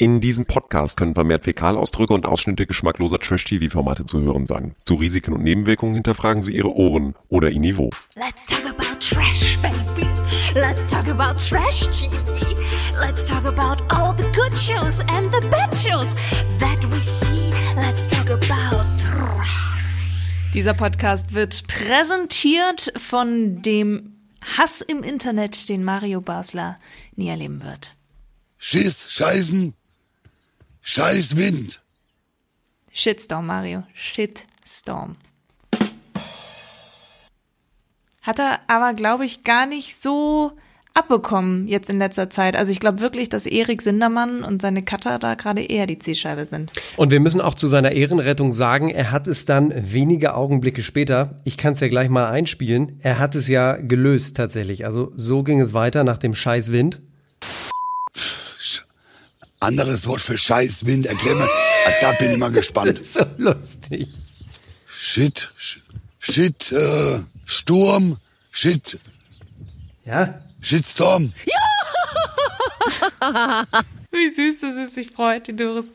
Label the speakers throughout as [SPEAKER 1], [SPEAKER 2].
[SPEAKER 1] In diesem Podcast können vermehrt Fäkalausdrücke und Ausschnitte geschmackloser Trash-TV-Formate zu hören sein. Zu Risiken und Nebenwirkungen hinterfragen Sie Ihre Ohren oder Ihr Niveau.
[SPEAKER 2] Let's talk about trash, baby. Let's talk about trash TV. Let's talk about all the good shows and the bad shows that we see. Let's talk about trash.
[SPEAKER 3] Dieser Podcast wird präsentiert von dem Hass im Internet, den Mario Basler nie erleben wird.
[SPEAKER 4] Schiss, Scheißen, Scheiß Wind.
[SPEAKER 3] Shitstorm, Mario. Shitstorm. Hat er aber, glaube ich, gar nicht so abbekommen jetzt in letzter Zeit. Also ich glaube wirklich, dass Erik Sindermann und seine Cutter da gerade eher die Zielscheibe sind.
[SPEAKER 5] Und wir müssen auch zu seiner Ehrenrettung sagen, er hat es dann wenige Augenblicke später, ich kann es ja gleich mal einspielen, er hat es ja gelöst tatsächlich. Also so ging es weiter nach dem Scheißwind.
[SPEAKER 4] Anderes Wort für Scheiß Wind. Erklär mal. Ah, Da bin ich mal gespannt.
[SPEAKER 5] So lustig.
[SPEAKER 4] Shit, Sh- Shit, äh, Sturm, Shit,
[SPEAKER 5] Ja,
[SPEAKER 4] Shitstorm.
[SPEAKER 3] Wie süß das ist, sich freut, die Doris.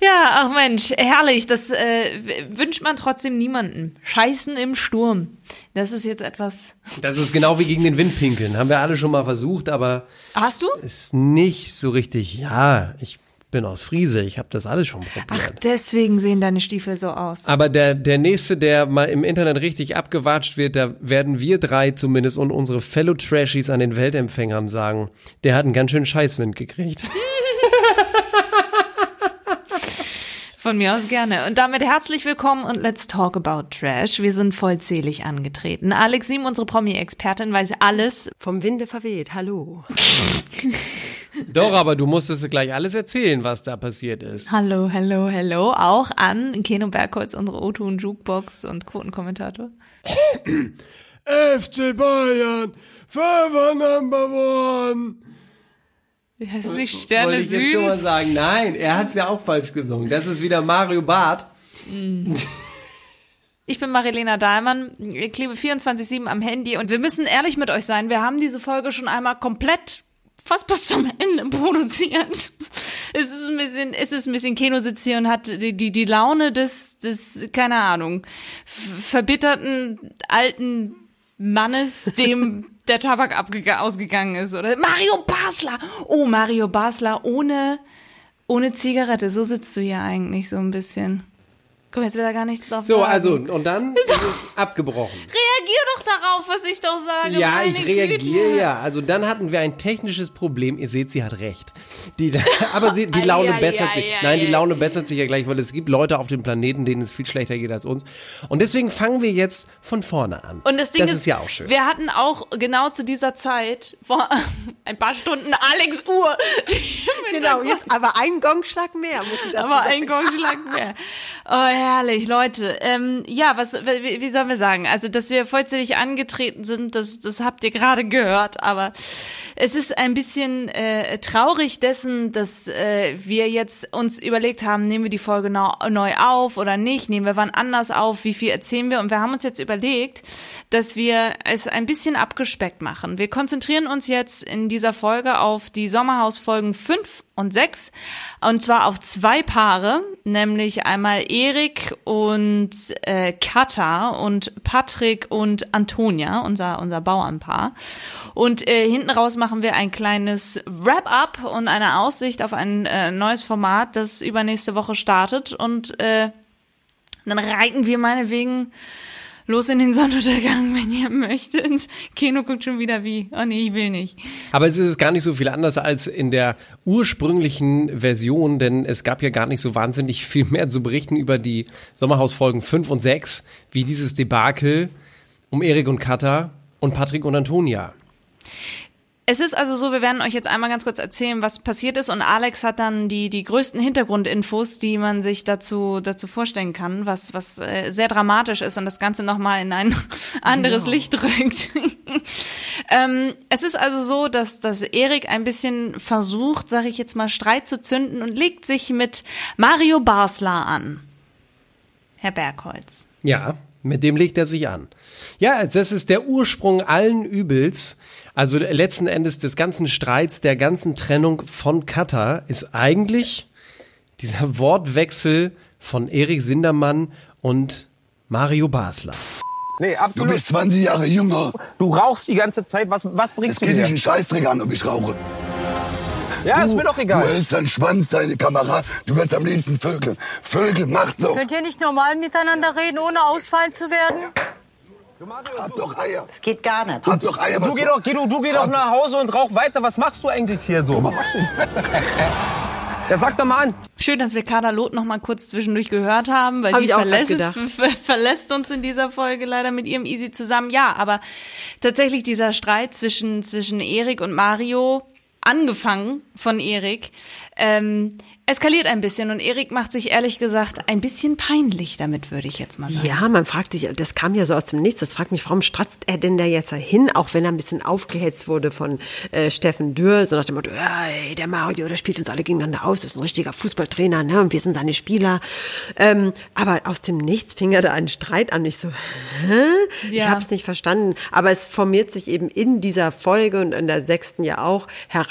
[SPEAKER 3] Ja, ach Mensch, herrlich. Das äh, wünscht man trotzdem niemanden. Scheißen im Sturm. Das ist jetzt etwas.
[SPEAKER 5] das ist genau wie gegen den Wind pinkeln. Haben wir alle schon mal versucht, aber
[SPEAKER 3] Hast du?
[SPEAKER 5] ist nicht so richtig. Ja, ich bin aus Friese, ich habe das alles schon probiert.
[SPEAKER 3] Ach, deswegen sehen deine Stiefel so aus.
[SPEAKER 5] Aber der, der nächste, der mal im Internet richtig abgewatscht wird, da werden wir drei zumindest und unsere Fellow Trashies an den Weltempfängern sagen, der hat einen ganz schönen Scheißwind gekriegt.
[SPEAKER 3] Von mir aus gerne. Und damit herzlich willkommen und let's talk about Trash. Wir sind vollzählig angetreten. Alex Sim, unsere Promi-Expertin, weiß alles.
[SPEAKER 6] Vom Winde verweht, hallo.
[SPEAKER 5] Doch, aber du musstest gleich alles erzählen, was da passiert ist.
[SPEAKER 3] Hallo, hallo, hallo. Auch an Keno Bergholz, unsere O2 und Jukebox und Quotenkommentator.
[SPEAKER 5] FC Bayern, Fünfer Number One.
[SPEAKER 3] Heißt es nicht?
[SPEAKER 5] Wollte
[SPEAKER 3] Sterne
[SPEAKER 5] ich jetzt schon mal sagen. Nein, er hat es ja auch falsch gesungen. Das ist wieder Mario Barth.
[SPEAKER 3] Ich bin Marilena Dahlmann, ich klebe 24-7 am Handy und wir müssen ehrlich mit euch sein, wir haben diese Folge schon einmal komplett fast bis zum Ende produziert. Es ist ein bisschen, es ist ein bisschen Keno sitzt hier und hat die, die, die Laune des, des, keine Ahnung, verbitterten alten Mannes, dem der Tabak ausgegangen ist. Oder Mario Basler! Oh, Mario Basler ohne, ohne Zigarette. So sitzt du hier eigentlich so ein bisschen. Guck, jetzt will er gar nichts drauf
[SPEAKER 5] So,
[SPEAKER 3] sagen.
[SPEAKER 5] also, und dann ist es abgebrochen.
[SPEAKER 3] Reagier doch darauf, was ich doch sage.
[SPEAKER 5] Ja,
[SPEAKER 3] meine
[SPEAKER 5] ich reagiere ja. Also dann hatten wir ein technisches Problem. Ihr seht, sie hat recht. Die, aber sie, die Laune bessert sich.
[SPEAKER 3] ei,
[SPEAKER 5] Nein, die. Laune bessert sich ja gleich, weil es gibt Leute auf dem Planeten, denen es viel schlechter geht als uns. Und deswegen fangen wir jetzt von vorne an.
[SPEAKER 3] Und das Ding
[SPEAKER 5] das
[SPEAKER 3] ist,
[SPEAKER 5] ist ja auch schön.
[SPEAKER 3] wir hatten auch genau zu dieser Zeit vor ein paar Stunden Alex Uhr.
[SPEAKER 6] Genau, jetzt aber ein Gongschlag mehr, muss ich dazu
[SPEAKER 3] Aber
[SPEAKER 6] sagen.
[SPEAKER 3] ein Gongschlag mehr. Oh, herrlich, Leute. Ähm, ja, was, wie, wie sollen wir sagen? Also, dass wir vollzählig angetreten sind, das, das habt ihr gerade gehört. Aber es ist ein bisschen äh, traurig dessen, dass äh, wir jetzt uns überlegt haben, nehmen wir die Folge neu, auf oder nicht? Nehmen wir wann anders auf? Wie viel erzählen wir? Und wir haben uns jetzt überlegt, dass wir es ein bisschen abgespeckt machen. Wir konzentrieren uns jetzt in dieser Folge auf die Sommerhausfolgen 5 und 6. Und zwar auf zwei Paare, nämlich einmal Erik und äh, Katha und Patrick und Antonia, unser, unser Bauernpaar. Und äh, hinten raus machen wir ein kleines Wrap-up und eine Aussicht auf ein äh, neues Format, das übernächste Woche startet. Und äh, dann reiten wir meinetwegen los in den Sonnenuntergang, wenn ihr möchtet. Keno guckt schon wieder wie. Oh nee, ich will nicht.
[SPEAKER 5] Aber es ist gar nicht so viel anders als in der ursprünglichen Version, denn es gab ja gar nicht so wahnsinnig viel mehr zu berichten über die Sommerhausfolgen 5 und 6, wie dieses Debakel um Erik und Katha und Patrick und Antonia.
[SPEAKER 3] Es ist also so, wir werden euch jetzt einmal ganz kurz erzählen, was passiert ist und Alex hat dann die, die größten Hintergrundinfos, die man sich dazu, dazu vorstellen kann, was, was äh, sehr dramatisch ist und das Ganze nochmal in ein anderes Licht rückt. ähm, es ist also so, dass, dass Erik ein bisschen versucht, sage ich jetzt mal, Streit zu zünden und legt sich mit Mario Basler an. Herr Bergholz.
[SPEAKER 5] Ja, mit dem legt er sich an. Ja, das ist der Ursprung allen Übels. Also letzten Endes des ganzen Streits, der ganzen Trennung von Katar ist eigentlich dieser Wortwechsel von Erik Sindermann und Mario Basler.
[SPEAKER 7] Nee,
[SPEAKER 4] Du
[SPEAKER 7] absolut.
[SPEAKER 4] bist 20 Jahre jünger.
[SPEAKER 7] Du rauchst die ganze Zeit. Was, was
[SPEAKER 4] Es
[SPEAKER 7] bringst du
[SPEAKER 4] geht dich
[SPEAKER 7] mir?
[SPEAKER 4] einen Scheißdreck an, ob ich rauche.
[SPEAKER 7] Ja, ist
[SPEAKER 4] du,
[SPEAKER 7] mir doch
[SPEAKER 4] Du
[SPEAKER 7] egal.
[SPEAKER 4] hältst deinen Schwanz, deine Kamera. Du willst am liebsten Vögel. Vögel, mach so.
[SPEAKER 8] Könnt ihr nicht normal miteinander reden, ohne ausfallen zu werden?
[SPEAKER 4] Hab doch Eier.
[SPEAKER 6] Das geht gar nicht.
[SPEAKER 4] Hab doch Eier.
[SPEAKER 7] Du geh doch, geh, du, du geh doch nach Hause und rauch weiter. Was machst du eigentlich hier so? Ja, sag doch mal an.
[SPEAKER 3] Schön, dass wir Kader Loth noch mal kurz zwischendurch gehört haben, weil
[SPEAKER 6] Hab
[SPEAKER 3] die verlässt, ver verlässt uns in dieser Folge leider mit ihrem Easy zusammen. Ja, aber tatsächlich dieser Streit zwischen, zwischen Erik und Mario, angefangen von Erik, ähm, eskaliert ein bisschen und Erik macht sich ehrlich gesagt ein bisschen peinlich damit, würde ich jetzt mal sagen.
[SPEAKER 6] Ja, man fragt sich, das kam ja so aus dem Nichts, das fragt mich, warum stratzt er denn da jetzt hin, auch wenn er ein bisschen aufgehetzt wurde von äh, Steffen Dürr, so nach dem Motto, ja, ey, der Mario, der spielt uns alle gegeneinander aus, ist ein richtiger Fußballtrainer, ne, und wir sind seine Spieler. Ähm, aber aus dem Nichts fing er da einen Streit an, ich so, hä? Ich
[SPEAKER 3] Ja.
[SPEAKER 6] habe es nicht verstanden, aber es formiert sich eben in dieser Folge und in der sechsten ja auch heraus,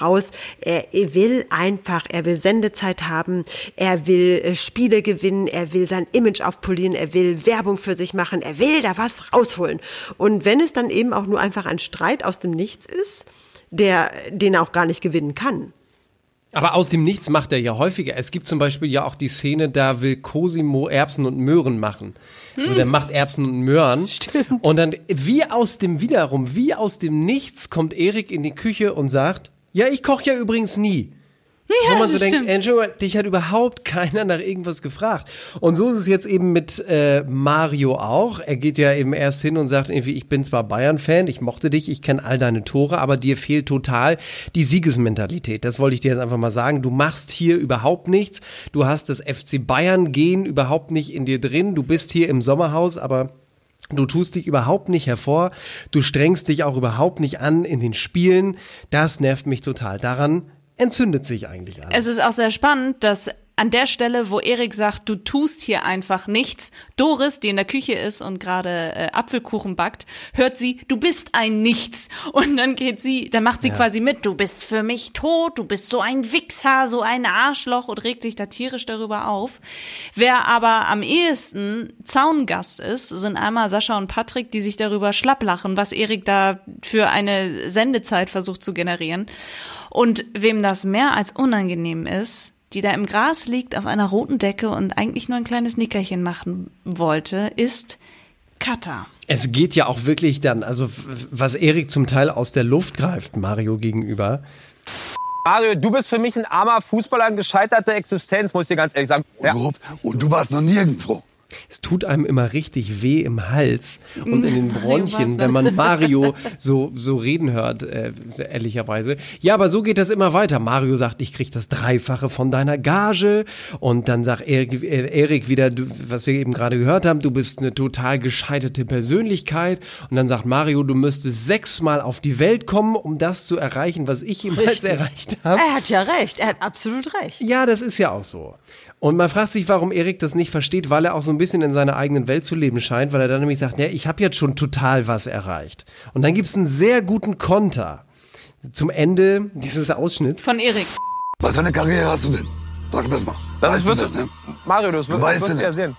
[SPEAKER 6] er, er will einfach, er will Sendezeit haben, er will äh, Spiele gewinnen, er will sein Image aufpolieren, er will Werbung für sich machen, er will da was rausholen. Und wenn es dann eben auch nur einfach ein Streit aus dem Nichts ist, der, den er auch gar nicht gewinnen kann.
[SPEAKER 5] Aber aus dem Nichts macht er ja häufiger. Es gibt zum Beispiel ja auch die Szene, da will Cosimo Erbsen und Möhren machen. Also der macht Erbsen und Möhren. Stimmt. Und dann, wie aus dem wiederum, wie aus dem Nichts kommt Erik in die Küche und sagt, ja, ich koche ja übrigens nie.
[SPEAKER 3] Ja,
[SPEAKER 5] Wo man so denkt. Entschuldigung, dich hat überhaupt keiner nach irgendwas gefragt. Und so ist es jetzt eben mit äh, Mario auch. Er geht ja eben erst hin und sagt irgendwie, ich bin zwar Bayern-Fan, ich mochte dich, ich kenne all deine Tore, aber dir fehlt total die Siegesmentalität. Das wollte ich dir jetzt einfach mal sagen. Du machst hier überhaupt nichts. Du hast das FC Bayern-Gen überhaupt nicht in dir drin. Du bist hier im Sommerhaus, aber Du tust dich überhaupt nicht hervor, du strengst dich auch überhaupt nicht an in den Spielen. Das nervt mich total. Daran entzündet sich eigentlich alles.
[SPEAKER 3] Es ist auch sehr spannend, dass an der Stelle, wo Erik sagt, du tust hier einfach nichts, Doris, die in der Küche ist und gerade äh, Apfelkuchen backt, hört sie, du bist ein Nichts. Und dann geht sie, dann macht sie quasi mit, du bist für mich tot, du bist so ein Wichser, so ein Arschloch und regt sich da tierisch darüber auf. Wer aber am ehesten Zaungast ist, sind einmal Sascha und Patrick, die sich darüber schlapplachen, was Erik da für eine Sendezeit versucht zu generieren. Und wem das mehr als unangenehm ist, die da im Gras liegt auf einer roten Decke und eigentlich nur ein kleines Nickerchen machen wollte, ist Kata.
[SPEAKER 5] Es geht ja auch wirklich dann, also was Erik zum Teil aus der Luft greift, Mario gegenüber.
[SPEAKER 7] Mario, du bist für mich ein armer Fußballer, eine gescheiterte Existenz, muss ich dir ganz ehrlich sagen. Ja.
[SPEAKER 4] Und du warst noch nirgendwo.
[SPEAKER 5] Es tut einem immer richtig weh im Hals und in den Bronchien, wenn man Mario so, so reden hört, äh, ehrlicherweise. Ja, aber so geht das immer weiter. Mario sagt, ich krieg das Dreifache von deiner Gage. Und dann sagt Erik, äh, Erik wieder, du, was wir eben gerade gehört haben, du bist eine total gescheiterte Persönlichkeit. Und dann sagt Mario, du müsstest sechsmal auf die Welt kommen, um das zu erreichen, was ich jemals erreicht habe.
[SPEAKER 6] Er hat ja recht, er hat absolut recht.
[SPEAKER 5] Ja, das ist ja auch so. Und man fragt sich, warum Erik das nicht versteht, weil er auch so ein bisschen in seiner eigenen Welt zu leben scheint, weil er dann nämlich sagt, ja, ich habe jetzt schon total was erreicht. Und dann gibt's einen sehr guten Konter zum Ende dieses Ausschnitts.
[SPEAKER 3] Von Erik.
[SPEAKER 4] Was für eine Karriere hast du denn? Sag mir das mal.
[SPEAKER 7] Das
[SPEAKER 4] weißt
[SPEAKER 7] wirst
[SPEAKER 4] du denn, ne?
[SPEAKER 7] Mario, das wirst,
[SPEAKER 4] weißt
[SPEAKER 7] wirst
[SPEAKER 4] du
[SPEAKER 7] ja
[SPEAKER 4] nicht.
[SPEAKER 7] sehen.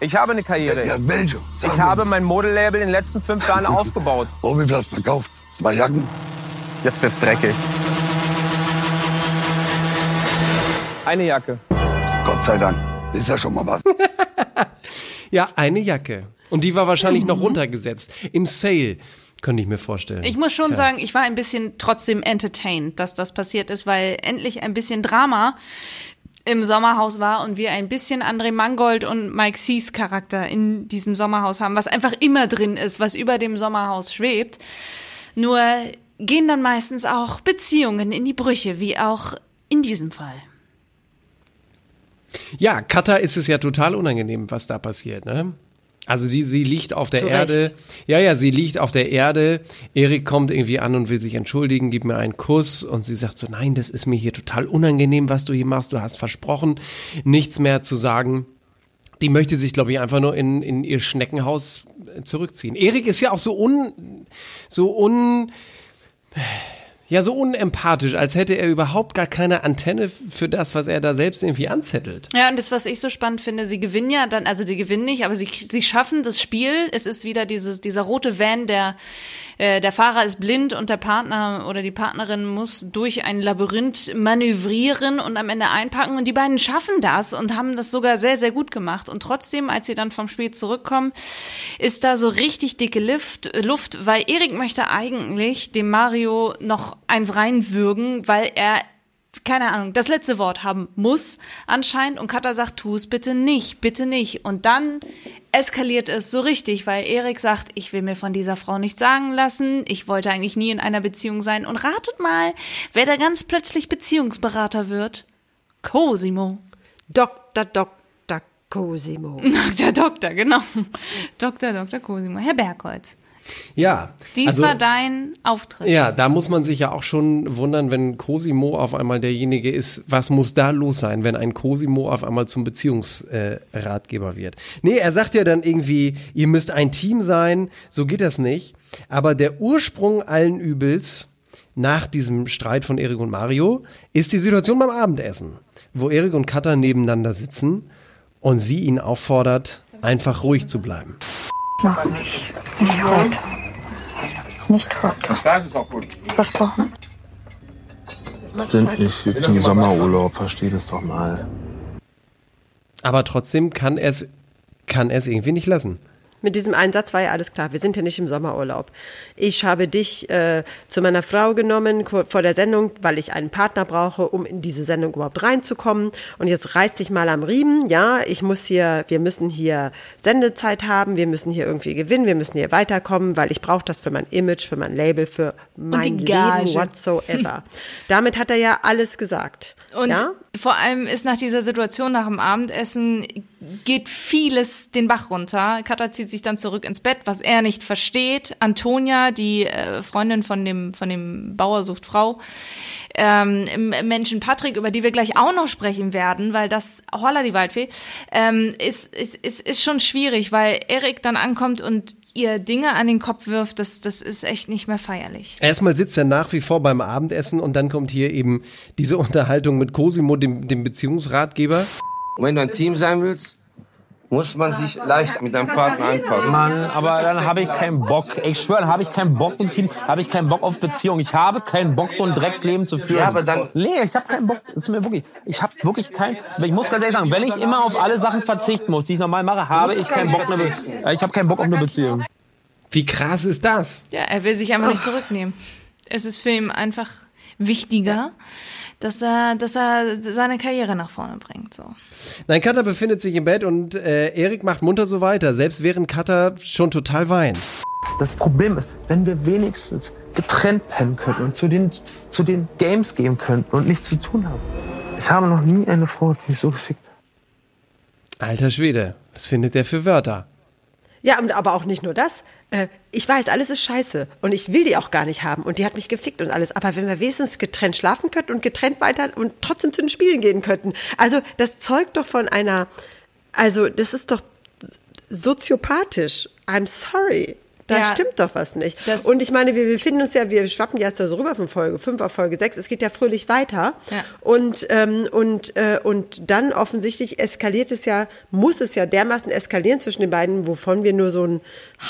[SPEAKER 7] Ich habe eine Karriere.
[SPEAKER 4] Ja, welche? Sag
[SPEAKER 7] ich habe mein Modelabel in den letzten fünf Jahren aufgebaut.
[SPEAKER 4] Oh, wie viel hast du verkauft? Zwei Jacken?
[SPEAKER 7] Jetzt wird's dreckig. Eine Jacke.
[SPEAKER 4] Gott sei Dank. Ist ja schon mal was.
[SPEAKER 5] Ja, eine Jacke. Und die war wahrscheinlich noch runtergesetzt. Im Sale, könnte ich mir vorstellen.
[SPEAKER 3] Ich muss schon sagen, ich war ein bisschen trotzdem entertained, dass das passiert ist, weil endlich ein bisschen Drama im Sommerhaus war und wir ein bisschen André Mangold und Mike Sees Charakter in diesem Sommerhaus haben, was einfach immer drin ist, was über dem Sommerhaus schwebt. Nur gehen dann meistens auch Beziehungen in die Brüche, wie auch in diesem Fall.
[SPEAKER 5] Ja, Katha ist es ja total unangenehm, was da passiert, ne? Also sie, sie liegt auf der
[SPEAKER 3] Zu
[SPEAKER 5] Erde. Ja, ja, sie liegt auf der Erde. Erik kommt irgendwie an und will sich entschuldigen, gibt mir einen Kuss und sie sagt so, nein, das ist mir hier total unangenehm, was du hier machst. Du hast versprochen, nichts mehr zu sagen. Die möchte sich, glaube ich, einfach nur in, in ihr Schneckenhaus äh, zurückziehen. Erik ist ja auch so un, so un, Ja, so unempathisch, als hätte er überhaupt gar keine Antenne für das, was er da selbst irgendwie anzettelt.
[SPEAKER 3] Ja, und das, was ich so spannend finde, sie gewinnen ja dann, also die gewinnen nicht, aber sie, sie schaffen das Spiel. Es ist wieder dieses, dieser rote Van, der, äh, der Fahrer ist blind und der Partner oder die Partnerin muss durch ein Labyrinth manövrieren und am Ende einpacken. Und die beiden schaffen das und haben das sogar sehr, sehr gut gemacht. Und trotzdem, als sie dann vom Spiel zurückkommen, ist da so richtig dicke Luft, Luft weil Erik möchte eigentlich dem Mario noch eins reinwürgen, weil er keine Ahnung, das letzte Wort haben muss anscheinend und Katha sagt, tu es bitte nicht, bitte nicht. Und dann eskaliert es so richtig, weil Erik sagt, ich will mir von dieser Frau nichts sagen lassen, ich wollte eigentlich nie in einer Beziehung sein. Und ratet mal, wer da ganz plötzlich Beziehungsberater wird? Cosimo.
[SPEAKER 6] Dr. Dr. Cosimo.
[SPEAKER 3] Dr. Doktor, genau. Dr. Dr. Cosimo. Herr Bergholz.
[SPEAKER 5] Ja.
[SPEAKER 3] Dies
[SPEAKER 5] also-
[SPEAKER 3] war dein Auftritt.
[SPEAKER 5] Ja, da muss man sich ja auch schon wundern, wenn Cosimo auf einmal derjenige ist, was muss da los sein, wenn ein Cosimo auf einmal zum Beziehungsratgeber wird. Nee, er sagt ja dann irgendwie, ihr müsst ein Team sein, so geht das nicht. Aber der Ursprung allen Übels nach diesem Streit von Erik und Mario ist die Situation beim Abendessen, wo Erik und Katha nebeneinander sitzen und sie ihn auffordert, einfach ruhig zu bleiben.
[SPEAKER 9] Nicht heute. Nicht heute.
[SPEAKER 10] Das weiß ist auch gut.
[SPEAKER 9] Versprochen.
[SPEAKER 10] Sind nicht jetzt im Sommerurlaub, versteh das doch mal.
[SPEAKER 5] Aber trotzdem kann er es kann er es irgendwie nicht lassen.
[SPEAKER 6] Mit diesem Einsatz war ja alles klar. Wir sind ja nicht im Sommerurlaub. Ich habe dich äh, zu meiner Frau genommen vor der Sendung, weil ich einen Partner brauche, um in diese Sendung überhaupt reinzukommen. Und jetzt reiß dich mal am Riemen. Ja, ich muss hier, wir müssen hier Sendezeit haben, wir müssen hier irgendwie gewinnen, wir müssen hier weiterkommen, weil ich brauche das für mein Image, für mein Label, für mein. Leben whatsoever. Damit hat er ja alles gesagt.
[SPEAKER 3] Und
[SPEAKER 6] ja?
[SPEAKER 3] vor allem ist nach dieser Situation, nach dem Abendessen, geht vieles den Bach runter. Katha zieht sich dann zurück ins Bett, was er nicht versteht. Antonia, die äh, Freundin von dem, von dem Bauer sucht Frau, ähm, Menschen Patrick, über die wir gleich auch noch sprechen werden, weil das, holla die Waldfee, ähm, ist, ist, ist, ist schon schwierig, weil Erik dann ankommt und ihr Dinge an den Kopf wirft, das, das ist echt nicht mehr feierlich.
[SPEAKER 5] Erstmal sitzt er nach wie vor beim Abendessen und dann kommt hier eben diese Unterhaltung mit Cosimo, dem, dem Beziehungsratgeber.
[SPEAKER 11] Und wenn du ein Team sein willst, muss man sich leicht mit deinem Partner anpassen.
[SPEAKER 7] Mann, aber dann habe ich keinen Bock. Ich schwöre, dann habe ich keinen Bock im Team, habe ich keinen Bock auf Beziehung. Ich habe keinen Bock, so ein Drecksleben zu führen.
[SPEAKER 11] Ja, aber dann-
[SPEAKER 7] Nee, ich habe keinen Bock. Das ist mir wirklich, ich habe wirklich keinen, ich muss ganz ehrlich sagen, wenn ich immer auf alle Sachen verzichten muss, die ich normal mache, habe ich keinen Bock, eine, ich habe keinen Bock auf eine Beziehung.
[SPEAKER 5] Wie krass ist das?
[SPEAKER 3] Ja, er will sich einfach nicht zurücknehmen. Es ist für ihn einfach wichtiger, dass er, dass er seine Karriere nach vorne bringt. So.
[SPEAKER 5] Nein, Katha befindet sich im Bett und äh, Erik macht munter so weiter, selbst während Katha schon total weint.
[SPEAKER 7] Das Problem ist, wenn wir wenigstens getrennt pennen könnten und zu den, zu den Games gehen könnten und nichts zu tun haben. Ich habe noch nie eine Frau, die mich so gefickt hat.
[SPEAKER 5] Alter Schwede, was findet der für Wörter?
[SPEAKER 6] Ja, aber auch nicht nur das. Äh, Ich weiß, alles ist scheiße und ich will die auch gar nicht haben und die hat mich gefickt und alles. Aber wenn wir wenigstens getrennt schlafen könnten und getrennt weiter und trotzdem zu den Spielen gehen könnten. Also das zeugt doch von einer, also das ist doch soziopathisch. I'm sorry. Da
[SPEAKER 3] Ja.
[SPEAKER 6] stimmt doch was nicht.
[SPEAKER 3] Das-
[SPEAKER 6] und ich meine, wir befinden uns ja, wir schwappen ja jetzt so rüber von Folge 5 auf Folge 6. Es geht ja fröhlich weiter.
[SPEAKER 3] Ja.
[SPEAKER 6] Und, ähm, und, äh, und dann offensichtlich eskaliert es ja, muss es ja dermaßen eskalieren zwischen den beiden, wovon wir nur so einen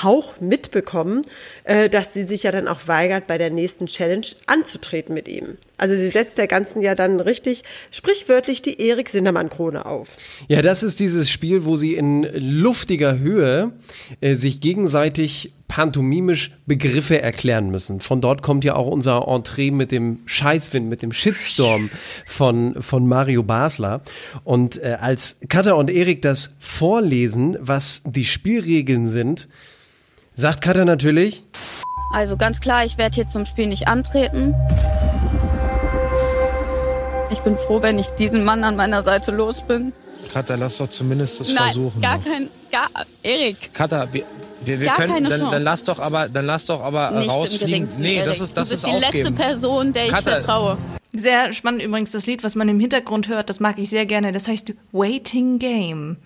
[SPEAKER 6] Hauch mitbekommen, äh, dass sie sich ja dann auch weigert, bei der nächsten Challenge anzutreten mit ihm. Also sie setzt der ganzen ja dann richtig, sprichwörtlich die Erik Sindermann-Krone auf.
[SPEAKER 5] Ja, das ist dieses Spiel, wo sie in luftiger Höhe äh, sich gegenseitig pantomimisch Begriffe erklären müssen. Von dort kommt ja auch unser Entree mit dem Scheißwind, mit dem Shitstorm von, von Mario Basler. Und äh, als Katha und Erik das vorlesen, was die Spielregeln sind, sagt Katha natürlich,
[SPEAKER 9] Also ganz klar, ich werde hier zum Spiel nicht antreten. Ich bin froh, wenn ich diesen Mann an meiner Seite los bin.
[SPEAKER 10] Katha, lass doch zumindest das
[SPEAKER 9] Nein,
[SPEAKER 10] versuchen.
[SPEAKER 9] gar kein, gar, Erik,
[SPEAKER 10] Katha, wir, wir, wir
[SPEAKER 9] Gar
[SPEAKER 10] können,
[SPEAKER 9] keine
[SPEAKER 10] dann,
[SPEAKER 9] Chance.
[SPEAKER 10] dann lass doch aber, dann lass doch aber
[SPEAKER 9] nicht im
[SPEAKER 10] rausfliegen.
[SPEAKER 9] geringsten,
[SPEAKER 10] Nee,
[SPEAKER 9] Erik.
[SPEAKER 10] das ist, das
[SPEAKER 9] du
[SPEAKER 10] ist
[SPEAKER 9] bist die letzte
[SPEAKER 10] aufgeben.
[SPEAKER 9] Person, der ich
[SPEAKER 10] Katha.
[SPEAKER 9] vertraue.
[SPEAKER 3] Sehr spannend übrigens das Lied, was man im Hintergrund hört, das mag ich sehr gerne. Das heißt Waiting Game.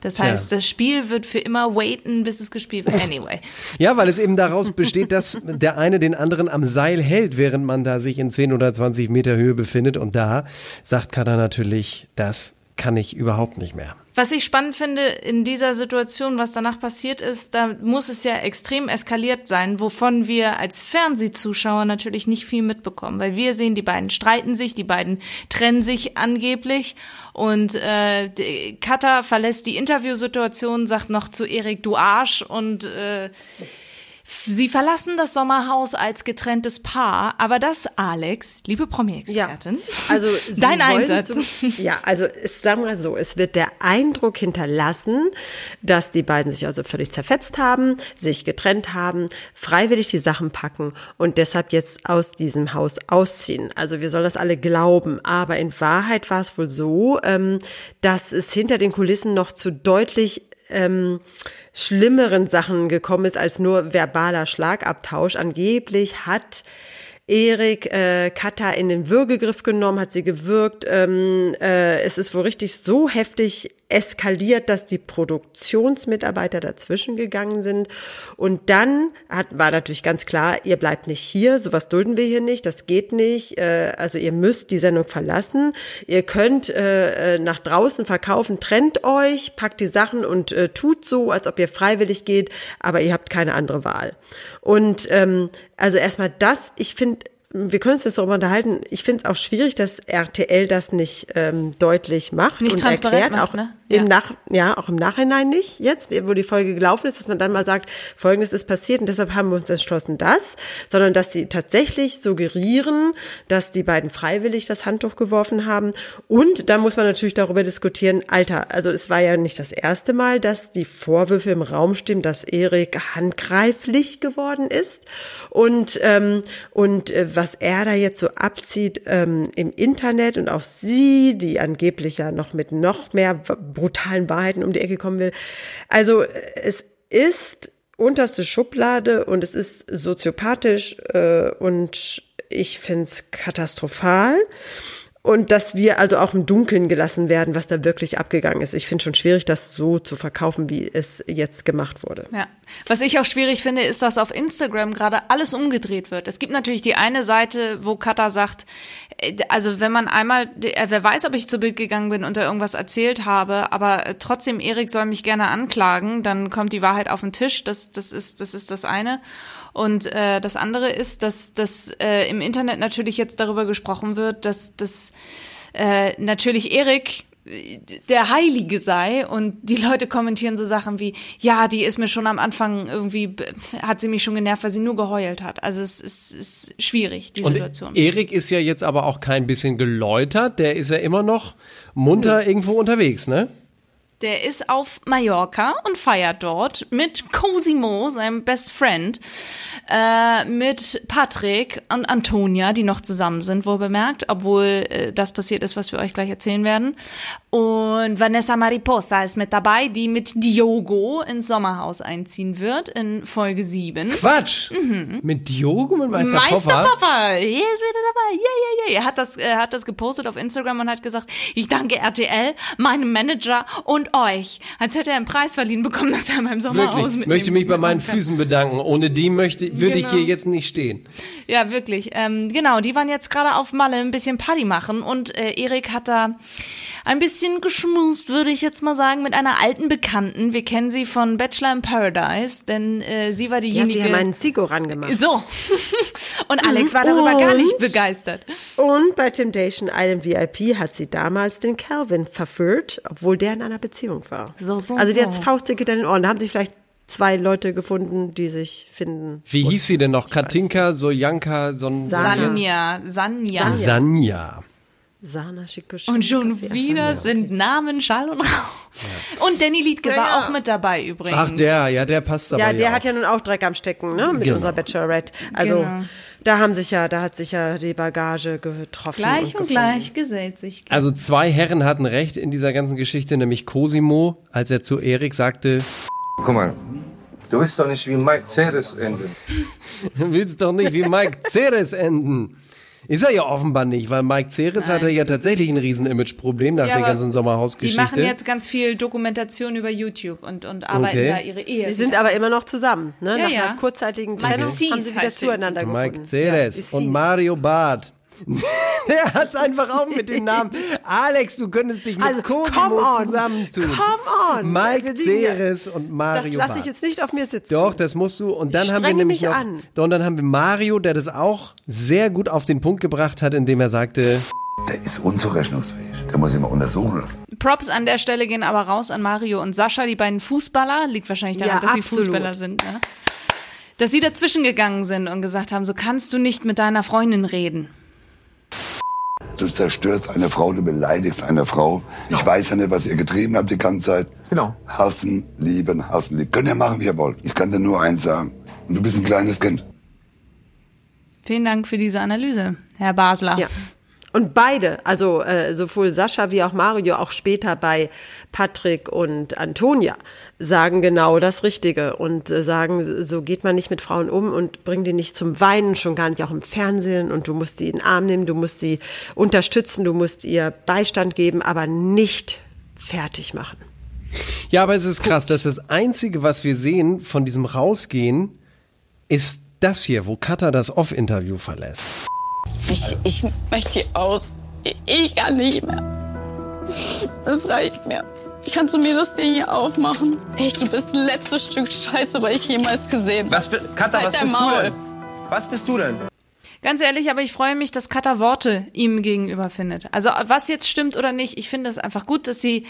[SPEAKER 3] Das
[SPEAKER 5] Tja.
[SPEAKER 3] heißt, das Spiel wird für immer waiten, bis es gespielt wird. Anyway.
[SPEAKER 5] Ja, weil es eben daraus besteht, dass der eine den anderen am Seil hält, während man da sich in 10 oder 20 Meter Höhe befindet. Und da sagt Kada natürlich, das kann ich überhaupt nicht mehr.
[SPEAKER 3] Was ich spannend finde in dieser Situation, was danach passiert ist, da muss es ja extrem eskaliert sein, wovon wir als Fernsehzuschauer natürlich nicht viel mitbekommen, weil wir sehen, die beiden streiten sich, die beiden trennen sich angeblich und äh, Katha verlässt die Interviewsituation, sagt noch zu Erik, du Arsch und äh, Sie verlassen das Sommerhaus als getrenntes Paar, aber das, Alex, liebe Promi-Expertin,
[SPEAKER 6] Also sie
[SPEAKER 3] dein Einsatz.
[SPEAKER 6] Zum, ja, also es, sagen wir so, es wird der Eindruck hinterlassen, dass die beiden sich also völlig zerfetzt haben, sich getrennt haben, freiwillig die Sachen packen und deshalb jetzt aus diesem Haus ausziehen. Also wir sollen das alle glauben, aber in Wahrheit war es wohl so, ähm, dass es hinter den Kulissen noch zu deutlich ähm, schlimmeren Sachen gekommen ist als nur verbaler Schlagabtausch. Angeblich hat Erik äh, Katha in den Würgegriff genommen, hat sie gewürgt. Ähm, äh, es ist wohl richtig so heftig eskaliert, dass die Produktionsmitarbeiter dazwischen gegangen sind. Und dann hat, war natürlich ganz klar, ihr bleibt nicht hier, sowas dulden wir hier nicht, das geht nicht. Äh, also ihr müsst die Sendung verlassen. Ihr könnt äh, äh, nach draußen verkaufen, trennt euch, packt die Sachen und äh, tut so, als ob ihr freiwillig geht, aber ihr habt keine andere Wahl. Und ähm, also erstmal das, ich finde, wir können uns jetzt darüber unterhalten. Ich finde es auch schwierig, dass RTL das nicht ähm, deutlich macht
[SPEAKER 3] Nicht
[SPEAKER 6] und
[SPEAKER 3] transparent
[SPEAKER 6] erklärt,
[SPEAKER 3] macht,
[SPEAKER 6] auch
[SPEAKER 3] ne?
[SPEAKER 6] Im
[SPEAKER 3] Ja.
[SPEAKER 6] Nach, ja, auch im Nachhinein nicht. Jetzt, wo die Folge gelaufen ist, dass man dann mal sagt, Folgendes ist passiert und deshalb haben wir uns entschlossen, das, sondern dass die tatsächlich suggerieren, dass die beiden freiwillig das Handtuch geworfen haben. Und dann muss man natürlich darüber diskutieren, Alter, also es war ja nicht das erste Mal, dass die Vorwürfe im Raum stehen, dass Erik handgreiflich geworden ist und ähm, und äh, was er da jetzt so abzieht ähm, im Internet und auch sie, die angeblich ja noch mit noch mehr brutalen Wahrheiten um die Ecke kommen will. Also äh, es ist unterste Schublade und es ist soziopathisch äh, und ich find's katastrophal. Und dass wir also auch im Dunkeln gelassen werden, was da wirklich abgegangen ist. Ich finde schon schwierig, das so zu verkaufen, wie es jetzt gemacht wurde.
[SPEAKER 3] Ja. Was ich auch schwierig finde, ist, dass auf Instagram gerade alles umgedreht wird. Es gibt natürlich die eine Seite, wo Katha sagt, äh, also wenn man einmal, äh, wer weiß, ob ich zu Bild gegangen bin und da irgendwas erzählt habe, aber äh, trotzdem, Erik soll mich gerne anklagen, dann kommt die Wahrheit auf den Tisch. Das, das ist, das ist das eine. Und äh, das andere ist, dass, dass äh, im Internet natürlich jetzt darüber gesprochen wird, dass, dass äh, natürlich Erik äh, der Heilige sei und die Leute kommentieren so Sachen wie, ja, die ist mir schon am Anfang irgendwie, hat sie mich schon genervt, weil sie nur geheult hat. Also es ist, ist schwierig, die
[SPEAKER 5] Und
[SPEAKER 3] Situation.
[SPEAKER 5] Erik ist ja jetzt aber auch kein bisschen geläutert, der ist ja immer noch munter irgendwo unterwegs, ne?
[SPEAKER 3] Der ist auf Mallorca und feiert dort mit Cosimo, seinem Best Friend, äh, mit Patrick und Antonia, die noch zusammen sind, wohl bemerkt, obwohl äh, das passiert ist, was wir euch gleich erzählen werden. Und Vanessa Mariposa ist mit dabei, die mit Diogo ins Sommerhaus einziehen wird in Folge 7.
[SPEAKER 5] Quatsch!
[SPEAKER 3] Mhm.
[SPEAKER 5] Mit Diogo, mit Meister,
[SPEAKER 3] Meister
[SPEAKER 5] Papa?
[SPEAKER 3] Papa, hier ist wieder dabei. Yeah, yeah, yeah. Er hat das, er hat das gepostet auf Instagram und hat gesagt, ich danke RTL, meinem Manager und euch. Als hätte er einen Preis verliehen bekommen, dass er in meinem Sommerhaus
[SPEAKER 5] Wirklich,
[SPEAKER 3] mit
[SPEAKER 5] möchte mich bei meinen Füßen bedanken. Ohne die möchte, würde ich
[SPEAKER 3] Genau.
[SPEAKER 5] hier jetzt nicht stehen.
[SPEAKER 3] Ja, wirklich. Ähm, genau, die waren jetzt gerade auf Malle ein bisschen Party machen und äh, Erik hat da ein bisschen geschmust, würde ich jetzt mal sagen, mit einer alten Bekannten. Wir kennen sie von Bachelor in Paradise, denn äh, sie war diejenige.
[SPEAKER 6] ja meinen Zico rangemacht.
[SPEAKER 3] so. und Alex war darüber gar nicht
[SPEAKER 6] Und-
[SPEAKER 3] begeistert.
[SPEAKER 6] Und bei Temptation Island VIP hat sie damals den Calvin verführt, obwohl der in einer Beziehung war.
[SPEAKER 3] So, so,
[SPEAKER 6] also die
[SPEAKER 3] so.
[SPEAKER 6] hat Faustdicke in den Ohren. Da haben sich vielleicht zwei Leute gefunden, die sich finden.
[SPEAKER 5] Wie hieß sie denn noch? Katinka, Soljanka, Son
[SPEAKER 3] Sanja, Sanja.
[SPEAKER 5] Sanja.
[SPEAKER 6] Sana Schikosch.
[SPEAKER 3] Und schon wieder sind Namen Schall und Rauch. Und Danny Liedke
[SPEAKER 6] Ja,
[SPEAKER 3] war
[SPEAKER 6] ja.
[SPEAKER 3] auch mit dabei übrigens.
[SPEAKER 5] Ach, der, ja, der passt aber
[SPEAKER 6] Ja,
[SPEAKER 5] ja,
[SPEAKER 6] der
[SPEAKER 5] auch.
[SPEAKER 6] hat ja nun auch Dreck am Stecken, ne? Mit
[SPEAKER 5] Genau.
[SPEAKER 6] unserer Bachelorette. Also
[SPEAKER 3] Genau.
[SPEAKER 6] da haben sich ja, da hat sich ja die Bagage getroffen.
[SPEAKER 3] Gleich und,
[SPEAKER 6] gefunden.
[SPEAKER 3] gleich gesellt sich.
[SPEAKER 5] Also zwei Herren hatten recht in dieser ganzen Geschichte, nämlich Cosimo, als er zu Erik sagte,
[SPEAKER 11] Guck mal, du willst doch nicht wie Mike Ceres enden.
[SPEAKER 5] du willst doch nicht wie Mike Ceres enden. Ist er ja offenbar nicht, weil Mike Ceres hatte ja tatsächlich ein riesen Image-Problem nach
[SPEAKER 3] Ja,
[SPEAKER 5] der ganzen
[SPEAKER 3] Die
[SPEAKER 5] Sommerhausgeschichte.
[SPEAKER 3] machen jetzt ganz viel Dokumentation über YouTube und, und arbeiten
[SPEAKER 5] Okay.
[SPEAKER 3] da ihre Ehe.
[SPEAKER 6] Die sind aber immer noch zusammen. Ne?
[SPEAKER 3] Ja,
[SPEAKER 6] Nach
[SPEAKER 3] ja.
[SPEAKER 6] einer kurzzeitigen
[SPEAKER 3] Mike
[SPEAKER 6] Trennung haben sie wieder
[SPEAKER 3] sie.
[SPEAKER 6] zueinander
[SPEAKER 5] Mike
[SPEAKER 6] gefunden.
[SPEAKER 5] Ceres
[SPEAKER 6] Ja,
[SPEAKER 5] und. Mario Barth. Der hat's einfach auch mit dem Namen. Alex, du könntest dich mit
[SPEAKER 6] Also,
[SPEAKER 5] Cosimo zusammentun.
[SPEAKER 6] Come on.
[SPEAKER 5] Mike Ceres und
[SPEAKER 6] Das
[SPEAKER 5] Mario
[SPEAKER 6] lasse
[SPEAKER 5] Barth.
[SPEAKER 6] ich jetzt nicht auf mir sitzen.
[SPEAKER 5] Doch, das musst du. Und dann
[SPEAKER 6] Ich
[SPEAKER 5] haben wir nämlich noch.
[SPEAKER 6] an.
[SPEAKER 5] Doch, Und dann haben wir Mario, der das auch sehr gut auf den Punkt gebracht hat, indem er sagte,
[SPEAKER 4] Der ist unzurechnungsfähig. Der muss ich mal untersuchen lassen.
[SPEAKER 3] Props an der Stelle gehen aber raus an Mario und Sascha, die beiden Fußballer. Liegt wahrscheinlich daran,
[SPEAKER 6] Ja,
[SPEAKER 3] dass sie
[SPEAKER 6] absolut.
[SPEAKER 3] Fußballer sind. Ne? Dass sie dazwischen gegangen sind und gesagt haben, so kannst du nicht mit deiner Freundin reden.
[SPEAKER 4] Du zerstörst eine Frau, du beleidigst eine Frau. Ich weiß ja nicht, was ihr getrieben habt die ganze Zeit.
[SPEAKER 7] Genau.
[SPEAKER 4] Hassen, lieben, hassen, lieben. Könnt ihr machen, wie ihr wollt. Ich kann dir nur eins sagen. Du bist ein kleines Kind.
[SPEAKER 3] Vielen Dank für diese Analyse, Herr Basler.
[SPEAKER 6] Ja. Und beide, also äh, sowohl Sascha wie auch Mario, auch später bei Patrick und Antonia, sagen genau das Richtige und äh, sagen, so geht man nicht mit Frauen um und bringt die nicht zum Weinen, schon gar nicht auch im Fernsehen und du musst sie in den Arm nehmen, du musst sie unterstützen, du musst ihr Beistand geben, aber nicht fertig machen.
[SPEAKER 5] Ja, aber es ist krass, dass das Einzige, was wir sehen von diesem Rausgehen, ist das hier, wo Katha das Off-Interview verlässt.
[SPEAKER 9] Ich, ich möchte hier aus. Ich, kann nicht mehr. Das reicht mir. Kannst du mir das Ding hier aufmachen? Echt, du bist das letzte Stück Scheiße, was ich jemals gesehen
[SPEAKER 11] Was, bi- Katha,
[SPEAKER 9] Halt
[SPEAKER 11] was bist du
[SPEAKER 9] Maul.
[SPEAKER 11] denn? Was bist du denn?
[SPEAKER 3] Ganz ehrlich, aber ich freue mich, dass Katha Worte ihm gegenüber findet. Also was jetzt stimmt oder nicht, ich finde es einfach gut, dass sie,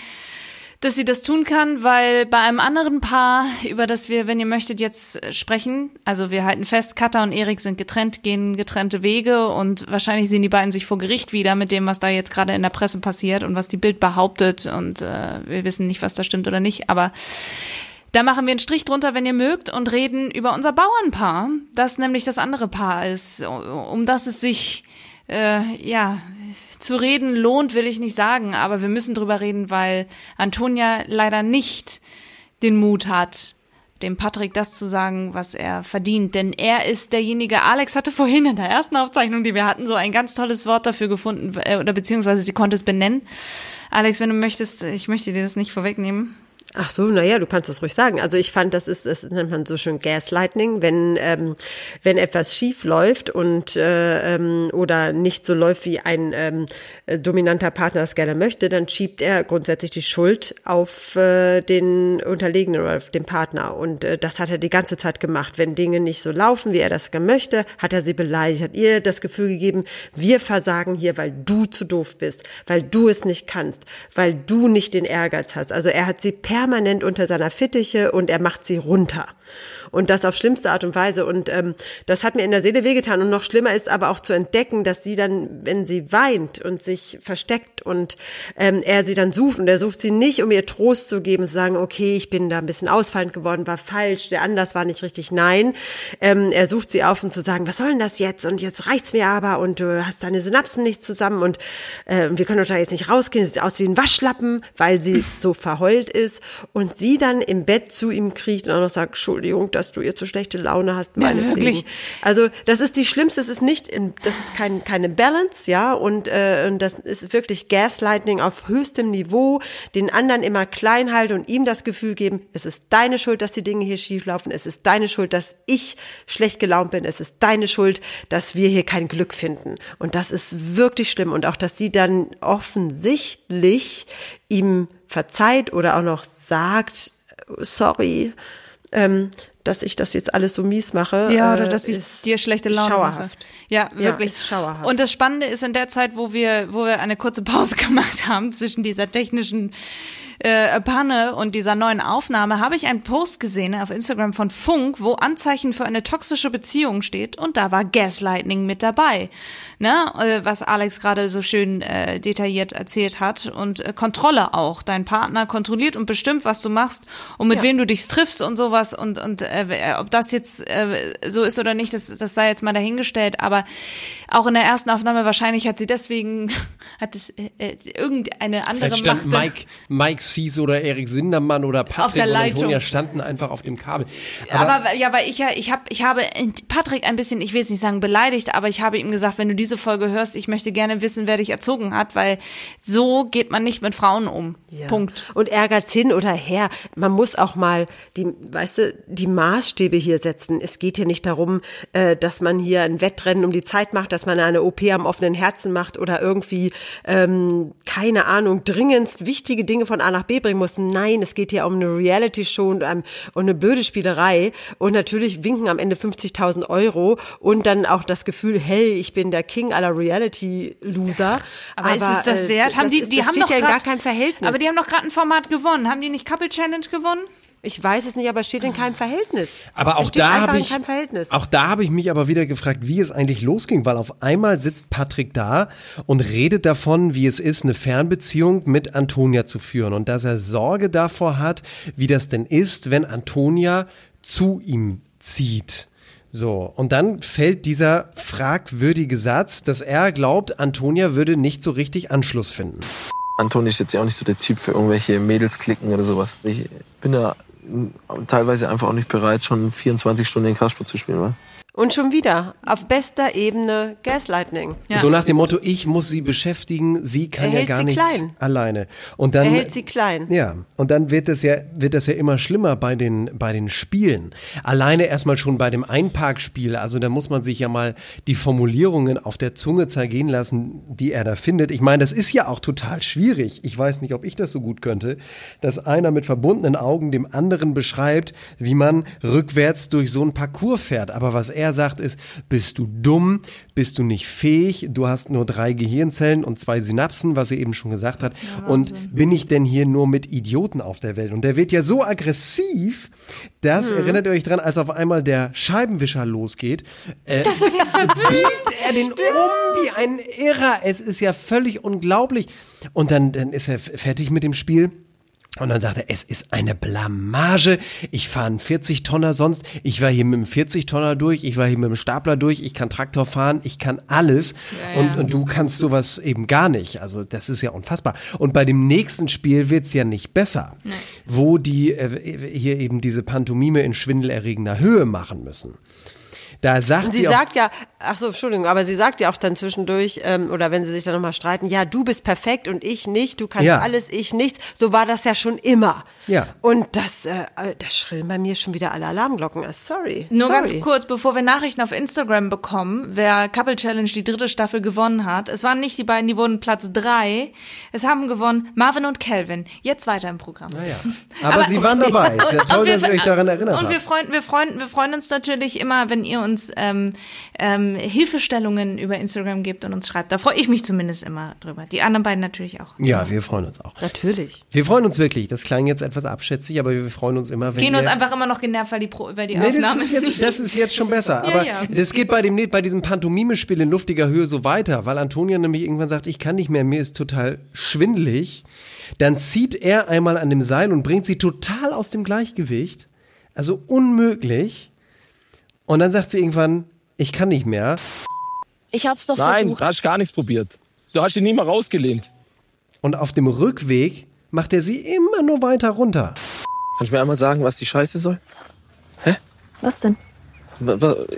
[SPEAKER 3] dass sie das tun kann, weil bei einem anderen Paar, über das wir, wenn ihr möchtet, jetzt sprechen, also wir halten fest, Katha und Erik sind getrennt, gehen getrennte Wege und wahrscheinlich sehen die beiden sich vor Gericht wieder mit dem, was da jetzt gerade in der Presse passiert und was die Bild behauptet und äh, wir wissen nicht, was da stimmt oder nicht, aber da machen wir einen Strich drunter, wenn ihr mögt, und reden über unser Bauernpaar, das nämlich das andere Paar ist, um das es sich, äh, ja, zu reden lohnt, will ich nicht sagen, aber wir müssen drüber reden, weil Antonia leider nicht den Mut hat, dem Patrick das zu sagen, was er verdient. Denn er ist derjenige, Alex hatte vorhin in der ersten Aufzeichnung, die wir hatten, so ein ganz tolles Wort dafür gefunden, äh, oder beziehungsweise sie konnte es benennen. Alex, wenn du möchtest, ich möchte dir das nicht vorwegnehmen.
[SPEAKER 6] Ach so, naja, du kannst es ruhig sagen. Also ich fand, das ist, das nennt man so schön Gaslighting, wenn ähm, wenn etwas schief läuft und äh, ähm, oder nicht so läuft, wie ein ähm, äh, dominanter Partner das gerne möchte, dann schiebt er grundsätzlich die Schuld auf äh, den Unterlegenen oder auf den Partner. Und äh, das hat er die ganze Zeit gemacht. Wenn Dinge nicht so laufen, wie er das gerne möchte, hat er sie beleidigt, hat ihr das Gefühl gegeben, wir versagen hier, weil du zu doof bist, weil du es nicht kannst, weil du nicht den Ehrgeiz hast. Also er hat sie permanent unter seiner Fittiche und er macht sie runter. Und das auf schlimmste Art und Weise. Und ähm, das hat mir in der Seele wehgetan. Und noch schlimmer ist aber auch zu entdecken, dass sie dann, wenn sie weint und sich versteckt und ähm, er sie dann sucht und er sucht sie nicht, um ihr Trost zu geben, zu sagen, okay, ich bin da ein bisschen ausfallend geworden, war falsch, der Anlass war nicht richtig, nein. Ähm, er sucht sie auf und zu sagen, was soll denn das jetzt? Und jetzt reicht's mir aber und du hast deine Synapsen nicht zusammen und äh, wir können doch da jetzt nicht rausgehen. Es sieht aus wie ein Waschlappen, weil sie so verheult ist und sie dann im Bett zu ihm kriecht und auch noch sagt, Entschuldigung, dass du ihr zu schlechte Laune hast.
[SPEAKER 3] Ja,
[SPEAKER 6] meinetwegen.
[SPEAKER 3] wirklich.
[SPEAKER 6] Also das ist die schlimmste, es ist nicht, das ist kein, keine Balance, ja, und, äh, und das ist wirklich Gaslighting auf höchstem Niveau, den anderen immer klein halten und ihm das Gefühl geben, es ist deine Schuld, dass die Dinge hier schief laufen, es ist deine Schuld, dass ich schlecht gelaunt bin, es ist deine Schuld, dass wir hier kein Glück finden. Und das ist wirklich schlimm und auch, dass sie dann offensichtlich ihm verzeiht oder auch noch sagt, sorry, ähm, dass ich das jetzt alles so mies mache.
[SPEAKER 3] Ja, oder
[SPEAKER 6] äh,
[SPEAKER 3] dass ich dir schlechte Laune
[SPEAKER 6] schauerhaft.
[SPEAKER 3] mache. Ja, wirklich.
[SPEAKER 6] ist schauerhaft.
[SPEAKER 3] Und das Spannende ist in der Zeit, wo wir, wo wir eine kurze Pause gemacht haben zwischen dieser technischen äh, Panne und dieser neuen Aufnahme, habe ich einen Post gesehen auf Instagram von Funk, wo Anzeichen für eine toxische Beziehung steht und da war Gaslighting mit dabei. Ne? Äh, was Alex gerade so schön äh, detailliert erzählt hat und äh, Kontrolle auch. Dein Partner kontrolliert und bestimmt, was du machst und mit
[SPEAKER 6] Ja.
[SPEAKER 3] wem du dich triffst und sowas und, und äh, ob das jetzt äh, so ist oder nicht, das, das sei jetzt mal dahingestellt. Aber auch in der ersten Aufnahme wahrscheinlich hat sie deswegen, hat es äh, äh, irgendeine andere
[SPEAKER 5] Vielleicht stand
[SPEAKER 3] Macht.
[SPEAKER 5] Mike, Mike Sies oder Erik Sindermann oder Patrick und. Antonia standen einfach auf dem Kabel.
[SPEAKER 3] Aber, ja, weil ich ja, ich habe, ich habe Patrick ein bisschen, ich will jetzt nicht sagen beleidigt, aber ich habe ihm gesagt, wenn du diese Folge hörst, ich möchte gerne wissen, wer dich erzogen hat, weil so geht man nicht mit Frauen um.
[SPEAKER 6] Ja.
[SPEAKER 3] Punkt.
[SPEAKER 6] Und Ehrgeiz hin oder her. Man muss auch mal die, weißt du, die Maßstäbe hier setzen. Es geht hier nicht darum, äh, dass man hier ein Wettrennen um die Zeit macht, dass man eine OP am offenen Herzen macht oder irgendwie, ähm, keine Ahnung, dringendst wichtige Dinge von A nach B bringen muss. Nein, es geht hier um eine Reality-Show und, um, und eine blöde Spielerei. Und natürlich winken am Ende 50.000 Euro und dann auch das Gefühl, hey, ich bin der King aller Reality-Loser.
[SPEAKER 3] Aber, ist es das
[SPEAKER 6] äh,
[SPEAKER 3] wert? Haben
[SPEAKER 6] das
[SPEAKER 3] die,
[SPEAKER 6] ist-
[SPEAKER 3] die haben
[SPEAKER 6] steht
[SPEAKER 3] doch
[SPEAKER 6] ja
[SPEAKER 3] grad-
[SPEAKER 6] gar keinem Verhältnis.
[SPEAKER 3] Aber die haben doch gerade ein Format gewonnen. Haben die nicht Couple Challenge gewonnen?
[SPEAKER 6] Ich weiß es nicht, aber es steht in keinem Verhältnis.
[SPEAKER 5] Aber auch da habe ich, auch da habe ich mich aber wieder gefragt, wie es eigentlich losging, weil auf einmal sitzt Patrick da und redet davon, wie es ist, eine Fernbeziehung mit Antonia zu führen und dass er Sorge davor hat, wie das denn ist, wenn Antonia zu ihm zieht. So, und dann fällt dieser fragwürdige Satz, dass er glaubt, Antonia würde nicht so richtig Anschluss finden.
[SPEAKER 10] Antoni ist jetzt ja auch nicht so der Typ für irgendwelche Mädelsklicken oder sowas. Ich bin da teilweise einfach auch nicht bereit, schon 24 Stunden den Kasper zu spielen. Wa?
[SPEAKER 6] Und schon wieder, auf bester Ebene Gaslighting.
[SPEAKER 5] So nach dem Motto, ich muss sie beschäftigen, sie kann
[SPEAKER 6] Er
[SPEAKER 5] ja
[SPEAKER 6] hält
[SPEAKER 5] gar
[SPEAKER 6] sie
[SPEAKER 5] nichts
[SPEAKER 6] klein.
[SPEAKER 5] alleine. Und dann
[SPEAKER 6] Er hält sie klein.
[SPEAKER 5] Ja, und dann wird es ja, wird das ja immer schlimmer bei den, bei den Spielen. Alleine erstmal schon bei dem Einparkspiel. Also da muss man sich ja mal die Formulierungen auf der Zunge zergehen lassen, die er da findet. Ich meine, das ist ja auch total schwierig. Ich weiß nicht, ob ich das so gut könnte, dass einer mit verbundenen Augen dem anderen beschreibt, wie man rückwärts durch so ein Parcours fährt. Aber was er sagt ist, bist du dumm, bist du nicht fähig, du hast nur drei Gehirnzellen und zwei Synapsen, was er eben schon gesagt hat. und bin ich denn hier nur mit Idioten auf der Welt? Und der wird ja so aggressiv, das erinnert ihr euch dran, als auf einmal der Scheibenwischer losgeht. Äh,
[SPEAKER 3] Das hat er
[SPEAKER 5] biegt er den um wie ein Irrer. Es ist ja völlig unglaublich. Und dann, dann ist er fertig mit dem Spiel. Und dann sagt er, es ist eine Blamage. Ich fahre einen 40-Tonner sonst. Ich war hier mit dem 40-Tonner durch. Ich war hier mit dem Stapler durch. Ich kann Traktor fahren. Ich kann alles.
[SPEAKER 3] Ja,
[SPEAKER 5] und,
[SPEAKER 3] ja.
[SPEAKER 5] und du kannst sowas eben gar nicht. Also das ist ja unfassbar. Und bei dem nächsten Spiel wird's ja nicht besser. Wo die äh, hier eben diese Pantomime in schwindelerregender Höhe machen müssen. Da sagt
[SPEAKER 6] Und
[SPEAKER 5] sie,
[SPEAKER 6] sie
[SPEAKER 5] auch,
[SPEAKER 6] sagt ja, ach so, Entschuldigung, aber sie sagt ja auch dann zwischendurch, ähm, oder wenn sie sich dann nochmal streiten, ja, du bist perfekt und ich nicht, du kannst
[SPEAKER 5] Ja.
[SPEAKER 6] alles, ich nichts. So war das ja schon immer.
[SPEAKER 5] Ja.
[SPEAKER 6] Und das, äh, da schrillen bei mir schon wieder alle Alarmglocken. Äh, Sorry.
[SPEAKER 3] Nur
[SPEAKER 6] sorry.
[SPEAKER 3] ganz kurz, bevor wir Nachrichten auf Instagram bekommen, wer Couple Challenge die dritte Staffel gewonnen hat. Es waren nicht die beiden, die wurden Platz drei. Es haben gewonnen Marvin und Calvin. Jetzt weiter im Programm.
[SPEAKER 5] naja. Aber, sie waren dabei. Ist ja toll, dass ihr euch daran erinnert
[SPEAKER 3] Und wir freuen, wir freuen, wir freuen uns natürlich immer, wenn ihr uns ähm, ähm, Hilfestellungen über Instagram gebt und uns schreibt. Da freue ich mich zumindest immer drüber. Die anderen beiden natürlich auch.
[SPEAKER 5] Ja, wir freuen uns auch.
[SPEAKER 6] Natürlich.
[SPEAKER 5] Wir freuen uns wirklich. Das klang jetzt etwas abschätzig, aber wir freuen uns immer, wenn
[SPEAKER 3] Keno ist einfach immer noch genervt, weil die, Pro, weil die
[SPEAKER 5] Nee, das
[SPEAKER 3] Aufnahme
[SPEAKER 5] ist, jetzt, das ist jetzt schon besser.
[SPEAKER 3] Ja,
[SPEAKER 5] Aber
[SPEAKER 3] ja.
[SPEAKER 5] das geht bei dem bei diesem Pantomime-Spiel in luftiger Höhe so weiter, weil Antonia nämlich irgendwann sagt, ich kann nicht mehr, mir ist total schwindelig. Dann zieht er einmal an dem Seil und bringt sie total aus dem Gleichgewicht. Also unmöglich. Und dann sagt sie irgendwann, ich kann nicht mehr.
[SPEAKER 12] Ich hab's doch
[SPEAKER 13] Nein,
[SPEAKER 12] versucht.
[SPEAKER 13] du hast gar nichts probiert. Du hast ihn nie mal rausgelehnt.
[SPEAKER 5] Und auf dem Rückweg macht er sie immer nur weiter runter.
[SPEAKER 10] Kannst du mir einmal sagen, was die Scheiße soll?
[SPEAKER 12] Was denn?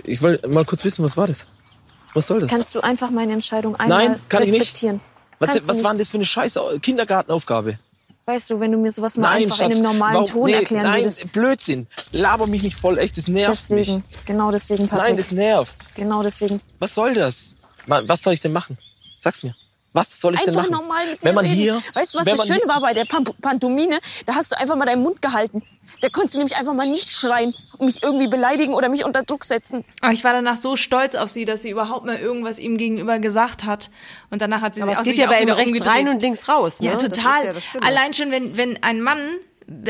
[SPEAKER 10] Ich will mal kurz wissen, was war das? Was soll das?
[SPEAKER 12] Kannst du einfach meine Entscheidung einmal
[SPEAKER 10] Nein, kann ich nicht.
[SPEAKER 12] respektieren?
[SPEAKER 10] was was war denn das für eine scheiß Kindergartenaufgabe?
[SPEAKER 12] Weißt du, wenn du mir sowas mal
[SPEAKER 10] nein,
[SPEAKER 12] einfach
[SPEAKER 10] Schatz.
[SPEAKER 12] in einem normalen
[SPEAKER 10] warum-
[SPEAKER 12] Ton
[SPEAKER 10] nee,
[SPEAKER 12] erklären
[SPEAKER 10] nein,
[SPEAKER 12] würdest.
[SPEAKER 10] Blödsinn. Laber mich nicht voll, echt, das nervt
[SPEAKER 12] Deswegen,
[SPEAKER 10] mich.
[SPEAKER 12] genau deswegen, Patrick.
[SPEAKER 10] Nein, das nervt.
[SPEAKER 12] genau deswegen.
[SPEAKER 10] Was soll das? Was soll ich denn machen? Sag's mir. Was soll ich denn
[SPEAKER 12] Einfach
[SPEAKER 10] machen?
[SPEAKER 12] normal mit
[SPEAKER 10] wenn man
[SPEAKER 12] reden.
[SPEAKER 10] hier,
[SPEAKER 12] weißt du, was
[SPEAKER 10] wenn
[SPEAKER 12] das
[SPEAKER 10] man
[SPEAKER 12] Schöne war bei der Pam Pantomime? Da hast du einfach mal deinen Mund gehalten. Da konntest du nämlich einfach mal nicht schreien und mich irgendwie beleidigen oder mich unter Druck setzen.
[SPEAKER 3] Aber ich war danach so stolz auf sie, dass sie überhaupt mal irgendwas ihm gegenüber gesagt hat. Und danach hat sie
[SPEAKER 6] Aber es
[SPEAKER 3] aus
[SPEAKER 6] geht
[SPEAKER 3] sich
[SPEAKER 6] ja bei ihm
[SPEAKER 3] wieder
[SPEAKER 6] rechts
[SPEAKER 3] umgedreht.
[SPEAKER 6] rein und links raus. Ne?
[SPEAKER 3] Ja,
[SPEAKER 6] Das ist
[SPEAKER 3] total.
[SPEAKER 6] ja.
[SPEAKER 3] Allein schon, wenn, wenn ein Mann,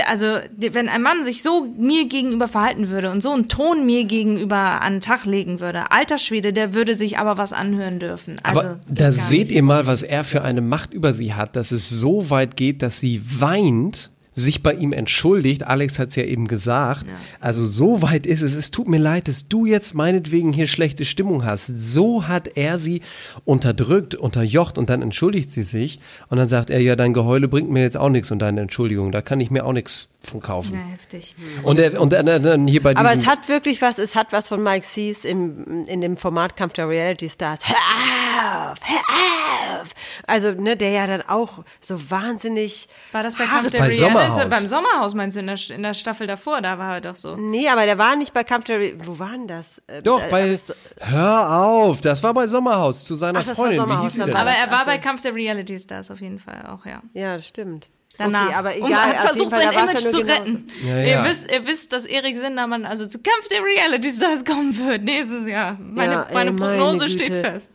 [SPEAKER 3] also wenn ein Mann sich so mir gegenüber verhalten würde und so einen Ton mir gegenüber an den Tag legen würde, alter Schwede, der würde sich aber was anhören dürfen. Also,
[SPEAKER 5] Aber da seht
[SPEAKER 3] nicht.
[SPEAKER 5] ihr mal, was er für eine Macht über sie hat, dass es so weit geht, dass sie weint, sich bei ihm entschuldigt. Alex hat es ja eben gesagt. Also so weit ist es. Es tut mir leid, dass du jetzt meinetwegen hier schlechte Stimmung hast. So hat er sie unterdrückt, unterjocht und dann entschuldigt sie sich. Und dann sagt er, ja, dein Geheule bringt mir jetzt auch nichts und deine Entschuldigung. Da kann ich mir auch nichts von kaufen.
[SPEAKER 6] Ja, heftig.
[SPEAKER 5] Und, er, und dann, dann hier bei diesem...
[SPEAKER 6] Aber es hat wirklich was, es hat was von Mike Sees im, in dem Format Kampf der Reality Stars. Hör auf, hör auf. Also, ne, der ja dann auch so wahnsinnig.
[SPEAKER 3] War das bei Kampf der
[SPEAKER 5] Bei
[SPEAKER 3] Reality?
[SPEAKER 5] Sommerhaus.
[SPEAKER 3] Beim Sommerhaus meinst du, in der, in der Staffel davor, da war er doch so.
[SPEAKER 6] Nee, aber der war nicht bei Kampf der Reality. Wo war denn das? Äh,
[SPEAKER 5] Doch,
[SPEAKER 6] äh,
[SPEAKER 5] bei...
[SPEAKER 6] das-
[SPEAKER 5] Hör auf, das war bei Sommerhaus zu seiner
[SPEAKER 6] Ach, das war
[SPEAKER 5] Freundin. Wie hieß sie denn?
[SPEAKER 3] Aber er war
[SPEAKER 6] ach so.
[SPEAKER 3] bei Kampf der Reality Stars auf jeden Fall auch, ja.
[SPEAKER 6] Ja, das stimmt.
[SPEAKER 3] Danach.
[SPEAKER 6] Okay, aber egal.
[SPEAKER 3] und hat versucht,
[SPEAKER 6] Fall,
[SPEAKER 3] sein Image
[SPEAKER 6] ja
[SPEAKER 3] zu
[SPEAKER 6] genauso.
[SPEAKER 3] retten.
[SPEAKER 5] Ja,
[SPEAKER 3] Ihr,
[SPEAKER 5] ja.
[SPEAKER 3] wisst, ihr wisst, dass Erik Sindermann also zu Kampf der Reality Stars kommen wird nächstes Jahr. Meine,
[SPEAKER 6] Ja, ey,
[SPEAKER 3] meine
[SPEAKER 6] meine
[SPEAKER 3] Prognose
[SPEAKER 6] Güte.
[SPEAKER 3] steht fest.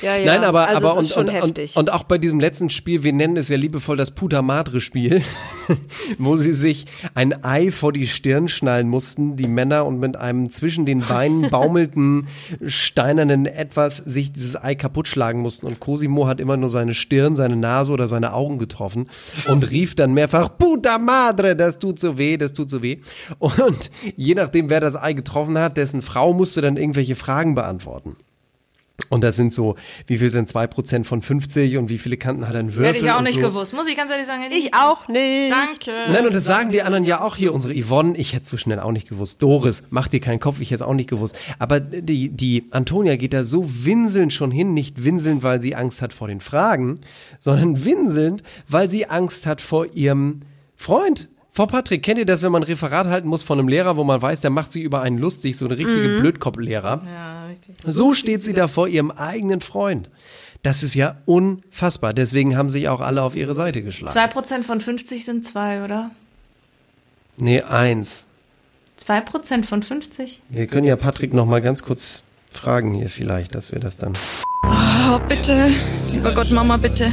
[SPEAKER 6] Ja, ja.
[SPEAKER 5] Nein, aber,
[SPEAKER 6] also
[SPEAKER 5] aber
[SPEAKER 6] ist
[SPEAKER 5] und,
[SPEAKER 6] schon
[SPEAKER 5] und, und,
[SPEAKER 6] heftig.
[SPEAKER 5] und auch bei diesem letzten Spiel, wir nennen es ja liebevoll das Puta Madre Spiel, wo sie sich ein Ei vor die Stirn schnallen mussten, die Männer, und mit einem zwischen den Beinen baumelten, steinernen Etwas sich dieses Ei kaputt schlagen mussten. Und Cosimo hat immer nur seine Stirn, seine Nase oder seine Augen getroffen und rief dann mehrfach, Puta Madre, das tut so weh, das tut so weh. Und je nachdem, wer das Ei getroffen hat, dessen Frau musste dann irgendwelche Fragen beantworten. Und das sind so, wie viel sind 2% von 50 und wie viele Kanten hat ein Würfel?
[SPEAKER 3] Hätte ich auch
[SPEAKER 5] und
[SPEAKER 3] nicht
[SPEAKER 5] so.
[SPEAKER 3] gewusst. Muss ich ganz ehrlich sagen. hätte
[SPEAKER 6] ich auch nicht.
[SPEAKER 3] Danke.
[SPEAKER 5] Nein, und das sagen die anderen ja auch hier, unsere Yvonne, ich hätte so schnell auch nicht gewusst. Doris, mach dir keinen Kopf, ich hätte es auch nicht gewusst. Aber die, die Antonia geht da so winselnd schon hin, nicht winselnd, weil sie Angst hat vor den Fragen, sondern winselnd, weil sie Angst hat vor ihrem Freund. Vor Patrick, kennt ihr das, wenn man ein Referat halten muss von einem Lehrer, wo man weiß, der macht sich über einen lustig, so eine richtige
[SPEAKER 3] Mhm.
[SPEAKER 5] Blödkopf-Lehrer?
[SPEAKER 3] Ja, richtig.
[SPEAKER 5] So steht sie da vor ihrem eigenen Freund. Das ist ja unfassbar. Deswegen haben sich auch alle auf ihre Seite geschlagen.
[SPEAKER 3] 2% von 50 sind 2, oder?
[SPEAKER 5] Nee, eins.
[SPEAKER 3] 2% von 50?
[SPEAKER 5] Wir können ja Patrick noch mal ganz kurz fragen hier vielleicht, dass wir das dann.
[SPEAKER 12] Oh, bitte. Lieber Gott, Mama, bitte.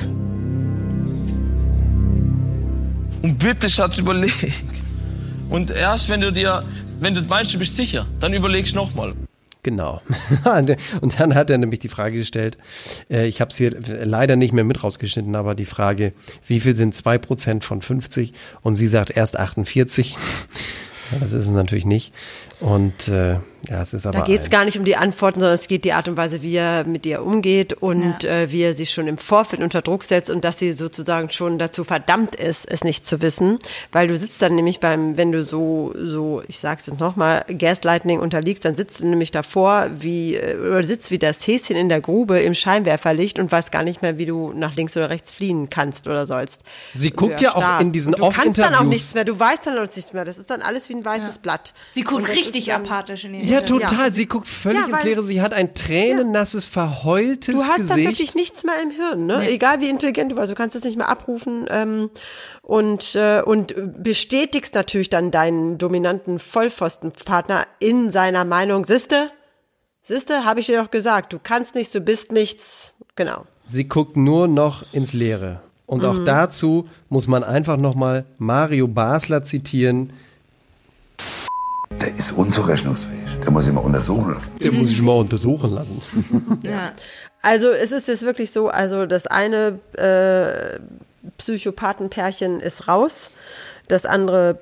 [SPEAKER 13] Und bitte, Schatz, überleg. Und erst wenn du dir, wenn du meinst, du bist sicher, dann überlegst nochmal.
[SPEAKER 5] Genau. Und dann hat er nämlich die Frage gestellt, äh, ich habe es hier leider nicht mehr mit rausgeschnitten, aber die Frage, wie viel sind 2% von 50? Und sie sagt erst 48. Ja, Das ist es natürlich nicht. Und äh, ja, es ist aber.
[SPEAKER 6] Da geht es gar nicht um die Antworten, sondern es geht die Art und Weise, wie er mit ihr umgeht und äh, wie er sie schon im Vorfeld unter Druck setzt und dass sie sozusagen schon dazu verdammt ist, es nicht zu wissen. Weil du sitzt dann nämlich beim, wenn du so, so, ich sag's jetzt nochmal, Gaslighting unterliegst, dann sitzt du nämlich davor, wie, äh, oder sitzt wie das Häschen in der Grube im Scheinwerferlicht und weißt gar nicht mehr, wie du nach links oder rechts fliehen kannst oder sollst.
[SPEAKER 5] Sie guckt ja auch in diesen
[SPEAKER 6] Und Du kannst dann auch nichts mehr, du weißt dann auch nichts mehr. Das ist dann alles wie ein weißes Blatt.
[SPEAKER 3] Sie guckt richtig apathisch in ihr
[SPEAKER 5] Ja, total. Sie guckt völlig
[SPEAKER 6] Ja,
[SPEAKER 5] ins Leere. Sie hat ein tränennasses, verheultes
[SPEAKER 6] Du hast dann
[SPEAKER 5] Gesicht.
[SPEAKER 6] wirklich nichts mehr im Hirn, ne? Egal wie intelligent du warst, du kannst es nicht mehr abrufen ähm, und äh, und bestätigst natürlich dann deinen dominanten Vollpfostenpartner in seiner Meinung. Siste, Siste, habe ich dir doch gesagt, du kannst nichts, du bist nichts. Genau.
[SPEAKER 5] Sie guckt nur noch ins Leere. Und auch
[SPEAKER 6] Mhm.
[SPEAKER 5] dazu muss man einfach nochmal Mario Basler zitieren.
[SPEAKER 4] Der ist unzurechnungsfähig. Der muss ich mal untersuchen lassen.
[SPEAKER 5] Der muss ich mal untersuchen lassen.
[SPEAKER 6] Ja. Also es ist jetzt wirklich so, also das eine äh, Psychopathenpärchen ist raus, das andere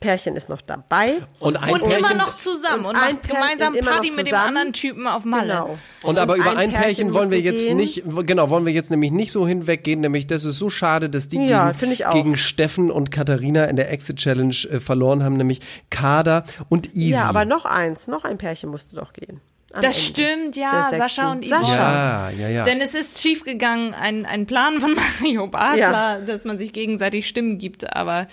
[SPEAKER 6] Pärchen ist noch dabei.
[SPEAKER 5] Und ein
[SPEAKER 3] Und immer
[SPEAKER 5] Pärchen-
[SPEAKER 3] noch zusammen und,
[SPEAKER 6] ein
[SPEAKER 3] macht
[SPEAKER 6] Pärchen
[SPEAKER 3] gemeinsam
[SPEAKER 6] immer noch
[SPEAKER 3] Party mit dem
[SPEAKER 6] zusammen.
[SPEAKER 3] anderen Typen auf Malle.
[SPEAKER 6] Genau.
[SPEAKER 5] Und aber über ein Pärchen wollen wir jetzt
[SPEAKER 6] gehen.
[SPEAKER 5] nicht, genau, wollen wir jetzt nämlich nicht so hinweggehen, nämlich das ist so schade, dass die
[SPEAKER 6] Ja,
[SPEAKER 5] gegen,
[SPEAKER 6] auch.
[SPEAKER 5] gegen Steffen und Katharina in der Exit Challenge äh, verloren haben, nämlich Kader und Easy.
[SPEAKER 6] Ja, aber noch eins, noch ein Pärchen musste doch gehen. Am
[SPEAKER 3] Das
[SPEAKER 6] Ende
[SPEAKER 3] stimmt, ja. Sascha und Yvonne.
[SPEAKER 5] Ja, ja, ja.
[SPEAKER 3] Denn es ist schiefgegangen, ein, ein Plan von Mario Basler, dass man sich gegenseitig Stimmen gibt, aber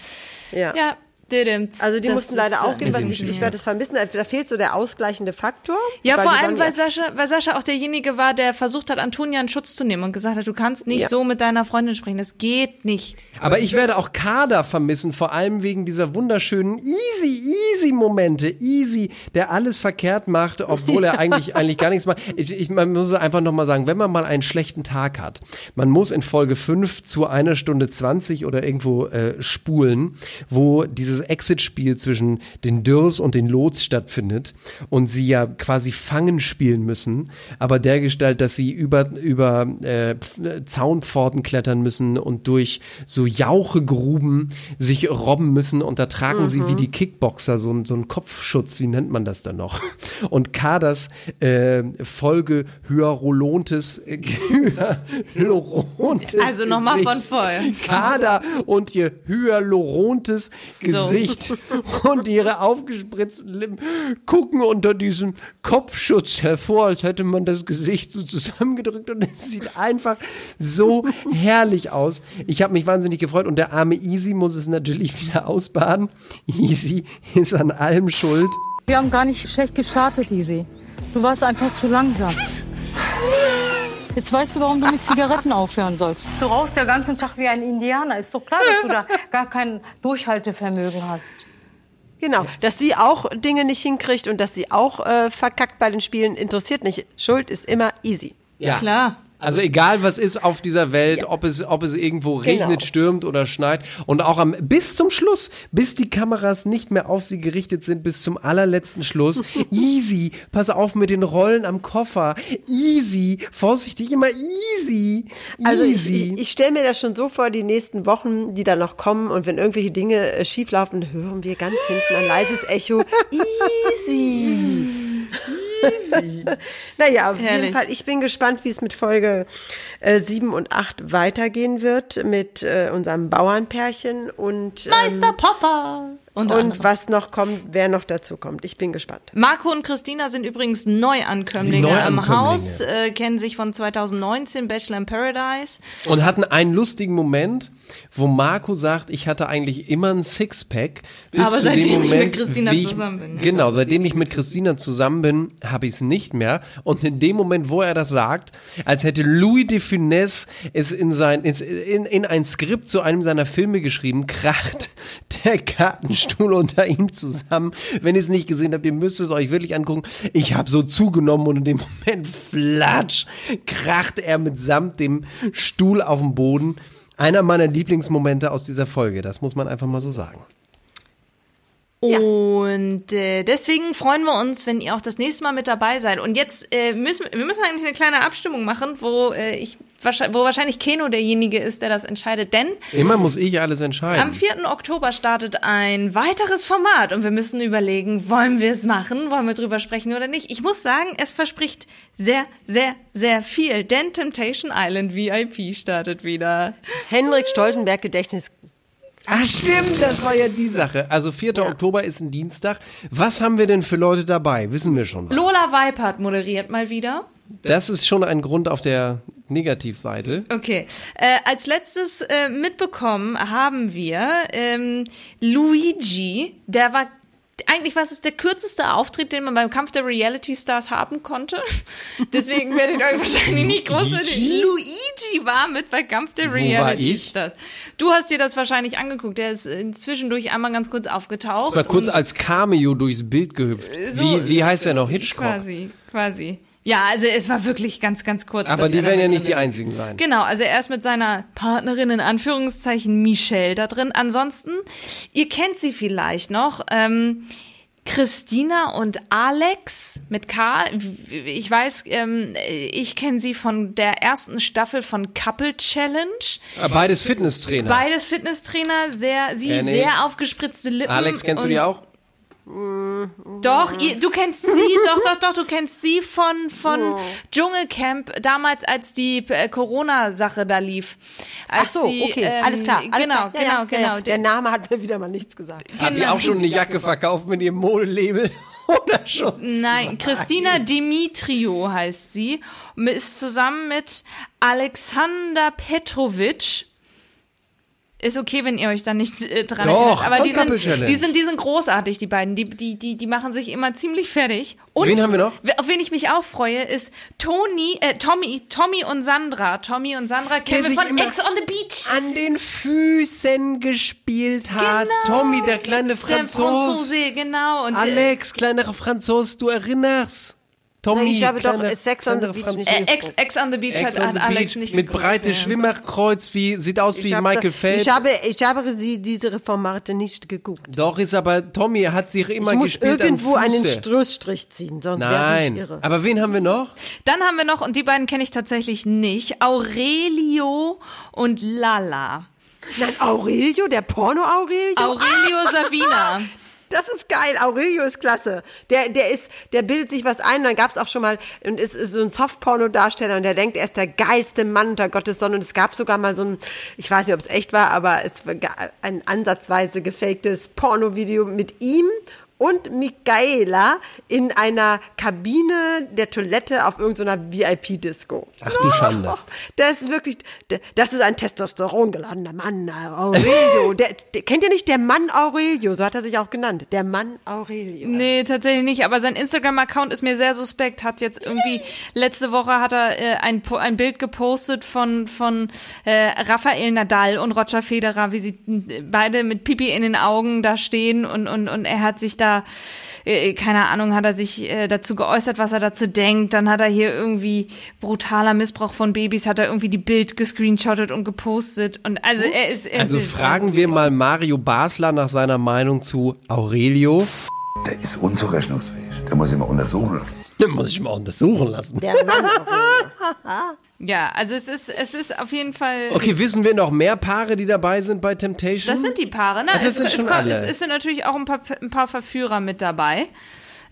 [SPEAKER 6] Ja.
[SPEAKER 3] ja.
[SPEAKER 6] Also die
[SPEAKER 3] Das
[SPEAKER 6] mussten leider auch
[SPEAKER 3] äh,
[SPEAKER 6] gehen, was ich, ich werde es vermissen. Da fehlt so der ausgleichende Faktor.
[SPEAKER 3] Ja, vor allem, weil Sascha, weil Sascha auch derjenige war, der versucht hat, Antonia in Schutz zu nehmen und gesagt hat, du kannst nicht
[SPEAKER 6] Ja.
[SPEAKER 3] so mit deiner Freundin sprechen. Das geht nicht.
[SPEAKER 5] Aber ich werde auch Kader vermissen, vor allem wegen dieser wunderschönen easy, easy Momente. Easy, der alles verkehrt macht, obwohl er eigentlich, eigentlich gar nichts macht. Ich, ich, man muss einfach nochmal sagen, wenn man mal einen schlechten Tag hat, man muss in Folge 5 zu einer Stunde 20 oder irgendwo äh, spulen, wo dieses dieses Exit-Spiel zwischen den Dürrs und den Lots stattfindet und sie ja quasi Fangen spielen müssen, aber der Gestalt, dass sie über, über äh, Zaunpforten klettern müssen und durch so Jauchegruben sich robben müssen und da tragen sie wie die Kickboxer so, so einen Kopfschutz, wie nennt man das dann noch? Und Kaders äh, Folge Hyalurontes, äh, Hyalurontes
[SPEAKER 3] Also nochmal von vorher.
[SPEAKER 5] Kader und ihr hyalurontes Gesicht und ihre aufgespritzten Lippen gucken unter diesem Kopfschutz hervor, als hätte man das Gesicht so zusammengedrückt und es sieht einfach so herrlich aus. Ich habe mich wahnsinnig gefreut und der arme Easy muss es natürlich wieder ausbaden. Easy ist an allem schuld.
[SPEAKER 8] Wir haben gar nicht schlecht gestartet, Easy. Du warst einfach zu langsam. Jetzt weißt du, warum du mit Zigaretten aufhören sollst. Du rauchst ja den ganzen Tag wie ein Indianer. Ist doch klar, dass du da gar kein Durchhaltevermögen hast.
[SPEAKER 6] Genau, dass sie auch Dinge nicht hinkriegt und dass sie auch äh, verkackt bei den Spielen, interessiert nicht. Schuld ist immer easy.
[SPEAKER 5] Ja.
[SPEAKER 3] Klar.
[SPEAKER 5] Also egal was ist auf dieser Welt, ob es ob es irgendwo regnet,
[SPEAKER 6] Genau.
[SPEAKER 5] stürmt oder schneit und auch am bis zum Schluss, bis die Kameras nicht mehr auf sie gerichtet sind, bis zum allerletzten Schluss. Easy, pass auf mit den Rollen am Koffer. Easy, vorsichtig immer easy.
[SPEAKER 6] Also ich,
[SPEAKER 5] Easy.
[SPEAKER 6] ich, ich stelle mir das schon so vor, die nächsten Wochen, die da noch kommen und wenn irgendwelche Dinge äh, schieflaufen, hören wir ganz hinten ein leises Echo. Easy. Easy. naja, auf
[SPEAKER 3] Herrlich.
[SPEAKER 6] jeden Fall, ich bin gespannt, wie es mit Folge äh, 7 und 8 weitergehen wird mit äh, unserem Bauernpärchen und, ähm,
[SPEAKER 3] Meister Popper. Und,
[SPEAKER 6] und was noch kommt, wer noch dazu kommt. Ich bin gespannt.
[SPEAKER 3] Marco und Christina sind übrigens Neuankömmlinge,
[SPEAKER 5] Neuankömmlinge.
[SPEAKER 3] im Haus, äh, kennen sich von 2019, Bachelor in Paradise.
[SPEAKER 5] und hatten einen lustigen Moment, wo Marco sagt, ich hatte eigentlich immer ein Sixpack.
[SPEAKER 3] Aber seitdem
[SPEAKER 5] dem
[SPEAKER 3] ich
[SPEAKER 5] Moment,
[SPEAKER 3] mit Christina zusammen bin.
[SPEAKER 5] Genau, seitdem ich mit Christina zusammen bin, habe ich es nicht mehr. Und in dem Moment, wo er das sagt, als hätte Louis de Funès es in, sein, in, in ein Skript zu einem seiner Filme geschrieben, kracht der Kartenstuhl unter ihm zusammen. Wenn ihr es nicht gesehen habt, ihr müsst es euch wirklich angucken. Ich habe so zugenommen und in dem Moment flatsch, kracht er mitsamt dem Stuhl auf dem Boden. Einer meiner Lieblingsmomente aus dieser Folge, das muss man einfach mal so sagen.
[SPEAKER 3] Und äh, deswegen freuen wir uns, wenn ihr auch das nächste Mal mit dabei seid. Und jetzt äh, müssen wir müssen eigentlich eine kleine Abstimmung machen, wo äh, ich wahrscheinlich, wo wahrscheinlich Keno derjenige ist, der das entscheidet. Denn
[SPEAKER 5] Immer muss ich alles entscheiden.
[SPEAKER 3] am 4. Oktober startet ein weiteres Format und wir müssen überlegen, wollen wir es machen, wollen wir drüber sprechen oder nicht. Ich muss sagen, es verspricht sehr, sehr, sehr viel, denn Temptation Island VIP startet wieder.
[SPEAKER 6] Henrik Stoltenberg Gedächtnis.
[SPEAKER 5] Ah, stimmt, das war ja die Sache. Also 4. Oktober ist ein Dienstag. Was haben wir denn für Leute dabei? Wissen wir schon. was.
[SPEAKER 3] Lola Weipert moderiert mal wieder.
[SPEAKER 5] Das ist schon ein Grund auf der Negativseite.
[SPEAKER 3] Okay. Äh, als letztes äh, mitbekommen haben wir ähm, Luigi, der war eigentlich war es der kürzeste Auftritt, den man beim Kampf der Reality Stars haben konnte. Deswegen werdet ihr euch wahrscheinlich nicht groß
[SPEAKER 5] Luigi?
[SPEAKER 3] Luigi war mit bei Kampf der
[SPEAKER 5] Wo
[SPEAKER 3] Reality? Stars. Du hast dir das wahrscheinlich angeguckt. Der ist äh, zwischendurch einmal ganz kurz aufgetaucht.
[SPEAKER 5] Ich war kurz als Cameo durchs Bild gehüpft.
[SPEAKER 3] So-
[SPEAKER 5] wie, wie heißt er noch? Hitchcock.
[SPEAKER 3] Quasi, quasi. Ja, also es war wirklich ganz, ganz kurz.
[SPEAKER 5] Aber die
[SPEAKER 3] er
[SPEAKER 5] werden ja nicht die einzigen sein.
[SPEAKER 3] Genau, also er ist mit seiner Partnerin in Anführungszeichen Michelle da drin. Ansonsten, ihr kennt sie vielleicht noch. Ähm, Christina und Alex mit K. Ich weiß, ähm, ich kenne sie von der ersten Staffel von Couple Challenge.
[SPEAKER 5] Ah, Beides Fitnesstrainer.
[SPEAKER 3] Beides Fitnesstrainer, sehr, sie
[SPEAKER 5] Kenn ich.
[SPEAKER 3] sehr aufgespritzte Lippen.
[SPEAKER 5] Alex, kennst du die auch?
[SPEAKER 3] Doch, ihr, du kennst sie, doch, doch, doch, du kennst sie von, von Dschungelcamp, damals als die äh, Corona-Sache da lief.
[SPEAKER 6] Ach
[SPEAKER 3] Als
[SPEAKER 6] so,
[SPEAKER 3] sie,
[SPEAKER 6] okay,
[SPEAKER 3] ähm,
[SPEAKER 6] alles klar. Alles
[SPEAKER 3] genau,
[SPEAKER 6] klar. Ja, ja,
[SPEAKER 3] genau, genau.
[SPEAKER 6] ja. Der Name hat mir wieder mal nichts gesagt.
[SPEAKER 5] Hat die
[SPEAKER 3] Genau.
[SPEAKER 5] auch schon eine Jacke verkauft mit ihrem Modelabel? Oder schon?
[SPEAKER 3] Nein, Christina Dimitriou heißt sie, und ist zusammen mit Alexander Petrovic. Ist okay, wenn ihr euch da nicht äh, dran
[SPEAKER 5] Doch,
[SPEAKER 3] erinnert. Aber die sind, die sind, die sind großartig, die beiden. Die, die, die, die machen sich immer ziemlich fertig. Und
[SPEAKER 5] Wen haben wir noch?
[SPEAKER 3] Auf wen ich mich auch freue, ist Toni, äh, Tommy, Tommy und Sandra. Tommy und Sandra kennen wir von Ex on the Beach.
[SPEAKER 5] An den Füßen gespielt hat. Tommy, der kleine
[SPEAKER 3] Der
[SPEAKER 5] Franzos.
[SPEAKER 3] Franzose, genau. Und, äh,
[SPEAKER 5] Alex, kleiner Franzos, du erinnerst. Tommy,
[SPEAKER 6] ich habe doch
[SPEAKER 5] kleiner-
[SPEAKER 6] Sex on the Beach nicht
[SPEAKER 3] Äh. Ex, Ex on the Beach
[SPEAKER 5] Ex
[SPEAKER 3] hat, Alex
[SPEAKER 5] Beach
[SPEAKER 3] nicht
[SPEAKER 5] mit
[SPEAKER 3] geguckt,
[SPEAKER 5] breite
[SPEAKER 3] ja.
[SPEAKER 5] Schwimmerkreuz, wie, sieht aus wie
[SPEAKER 6] Ich hab
[SPEAKER 5] Michael Phelps.
[SPEAKER 6] Ich habe, ich habe sie, diese Formate nicht geguckt.
[SPEAKER 5] Doch, ist aber, Tommy hat sich immer
[SPEAKER 6] ich muss
[SPEAKER 5] gespielt
[SPEAKER 6] irgendwo einen. Schlussstrich ziehen, sonst werde ich
[SPEAKER 5] Nein,
[SPEAKER 6] irre.
[SPEAKER 5] aber wen haben wir noch?
[SPEAKER 3] Dann haben wir noch, und die beiden kenne ich tatsächlich nicht, Aurelio und Lala.
[SPEAKER 6] Nein, Aurelio, der Porno-Aurelio?
[SPEAKER 3] Aurelio
[SPEAKER 6] Ah!
[SPEAKER 3] Savina.
[SPEAKER 6] Das ist geil. Aurelio ist klasse. Der, der ist, der bildet sich was ein. Dann gab es auch schon mal und ist, ist so ein Softporno-Darsteller und der denkt, er ist der geilste Mann unter Gottes Sonne. Und es gab sogar mal so ein, ich weiß nicht, ob es echt war, aber es war ein ansatzweise gefaktes Porno-Video mit ihm und Michaela in einer Kabine der Toilette auf irgendeiner VIP-Disco.
[SPEAKER 5] Ach du Schande.
[SPEAKER 6] Das ist wirklich, das ist ein testosterongeladener Mann, Aurelio. Der, der, kennt ihr nicht der Mann Aurelio? So hat er sich auch genannt. Der Mann Aurelio.
[SPEAKER 3] Nee, tatsächlich nicht. Aber sein Instagram-Account ist mir sehr suspekt. Hat jetzt irgendwie, letzte Woche hat er äh, ein, ein Bild gepostet von, von äh, Rafael Nadal und Roger Federer, wie sie äh, beide mit Pipi in den Augen da stehen und, und, und er hat sich da, äh, keine Ahnung, hat er sich äh, dazu geäußert, was er dazu denkt. Dann hat er hier irgendwie brutaler Missbrauch von Babys, hat er irgendwie die Bild gescreenshottet und gepostet. Und also er ist. Er
[SPEAKER 5] Also
[SPEAKER 3] ist,
[SPEAKER 5] fragen wir mal Mario Basler nach seiner Meinung zu Aurelio.
[SPEAKER 4] Der ist unzurechnungsfähig. Der muss ich mal untersuchen lassen.
[SPEAKER 5] Den muss ich mal untersuchen lassen.
[SPEAKER 6] Der Mann
[SPEAKER 3] Ja, also es ist, es ist auf jeden Fall.
[SPEAKER 5] Okay, wissen wir noch mehr Paare, die dabei sind bei Temptation?
[SPEAKER 3] Das sind die Paare, ne?
[SPEAKER 5] Ach, das
[SPEAKER 3] es,
[SPEAKER 5] sind
[SPEAKER 3] es,
[SPEAKER 5] schon
[SPEAKER 3] es,
[SPEAKER 5] alle.
[SPEAKER 3] es, es sind natürlich auch ein paar, ein paar Verführer mit dabei.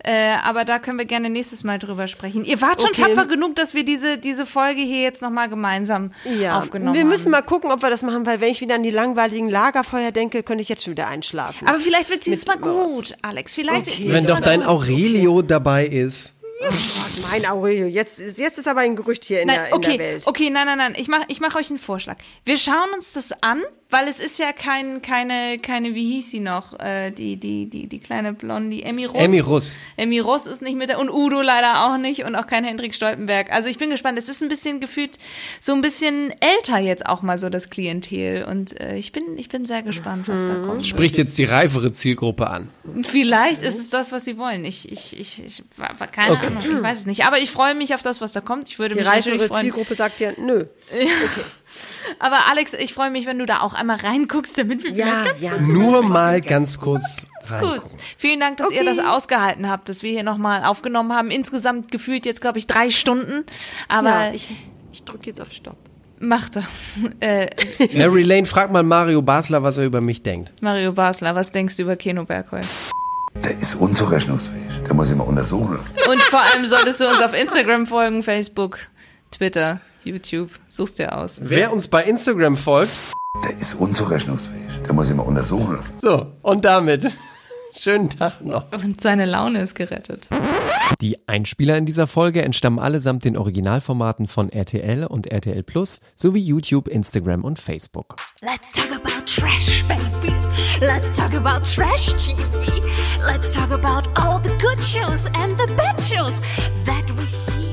[SPEAKER 3] Äh, aber da können wir gerne nächstes Mal drüber sprechen. Ihr wart schon
[SPEAKER 6] Okay.
[SPEAKER 3] tapfer genug, dass wir diese, diese Folge hier jetzt nochmal gemeinsam
[SPEAKER 6] Ja,
[SPEAKER 3] aufgenommen
[SPEAKER 6] wir müssen
[SPEAKER 3] haben.
[SPEAKER 6] mal gucken, ob wir das machen, weil wenn ich wieder an die langweiligen Lagerfeuer denke, könnte ich jetzt schon wieder einschlafen.
[SPEAKER 3] Aber vielleicht wird dieses Mal gut, Alex. Vielleicht wird dieses
[SPEAKER 5] Wenn doch dein. Aurelio dabei ist.
[SPEAKER 6] mein Aurelio, jetzt ist, jetzt ist aber ein Gerücht hier in,
[SPEAKER 3] Nein,
[SPEAKER 6] der, in
[SPEAKER 3] okay,
[SPEAKER 6] der Welt.
[SPEAKER 3] okay, nein, nein, nein. Ich mache ich mach euch einen Vorschlag. Wir schauen uns das an, weil es ist ja kein, keine, keine, wie hieß sie noch, äh, die, die, die, die kleine Blondie, Emmy Russ.
[SPEAKER 5] Emmy Russ.
[SPEAKER 3] Emmy Russ ist nicht mit der, und Udo leider auch nicht und auch kein Hendrik Stoltenberg. Also ich bin gespannt. Es ist ein bisschen gefühlt so ein bisschen älter jetzt auch mal so das Klientel und äh, ich bin, ich bin sehr gespannt, was da kommt.
[SPEAKER 5] Spricht jetzt die reifere Zielgruppe an.
[SPEAKER 3] Vielleicht ist es das, was sie wollen. Ich, ich, ich, ich keine
[SPEAKER 5] Okay.
[SPEAKER 3] Ahnung, ich weiß es nicht. Aber ich freue mich auf das, was da kommt. Ich würde
[SPEAKER 6] Die
[SPEAKER 3] mich natürlich
[SPEAKER 6] reifere
[SPEAKER 3] freuen.
[SPEAKER 6] Zielgruppe sagt ja, nö.
[SPEAKER 3] Aber Alex, ich freue mich, wenn du da auch einmal reinguckst, damit wir
[SPEAKER 6] Ja,
[SPEAKER 3] vielleicht ganz
[SPEAKER 6] ja.
[SPEAKER 3] kurz
[SPEAKER 5] Nur mal ganz kurz
[SPEAKER 3] Gut.
[SPEAKER 5] reingucken.
[SPEAKER 3] Vielen Dank, dass ihr das ausgehalten habt, dass wir hier nochmal aufgenommen haben. Insgesamt gefühlt jetzt, glaube ich, drei Stunden. Aber
[SPEAKER 6] Ja, ich, ich drücke jetzt auf Stopp.
[SPEAKER 3] mach das. Äh,
[SPEAKER 5] Mary Lane, frag mal Mario Basler, was er über mich denkt.
[SPEAKER 3] Mario Basler, was denkst du über Keno Bergholz?
[SPEAKER 4] Der ist unzurechnungsfähig. Der muss ich mal untersuchen lassen.
[SPEAKER 3] Und vor allem solltest du uns auf Instagram folgen, Facebook, Twitter, YouTube. Suchst dir aus.
[SPEAKER 5] Wer uns bei Instagram folgt,
[SPEAKER 4] Der ist unzurechnungsfähig. Der muss ich mal untersuchen lassen.
[SPEAKER 5] so, und damit schönen Tag noch.
[SPEAKER 3] Und seine Laune ist gerettet.
[SPEAKER 14] Die Einspieler in dieser Folge entstammen allesamt den Originalformaten von RTL und RTL Plus sowie YouTube, Instagram und Facebook.
[SPEAKER 2] Let's talk about trash, baby. Let's talk about trash TV. Let's talk about all the good shows and the bad shows that we see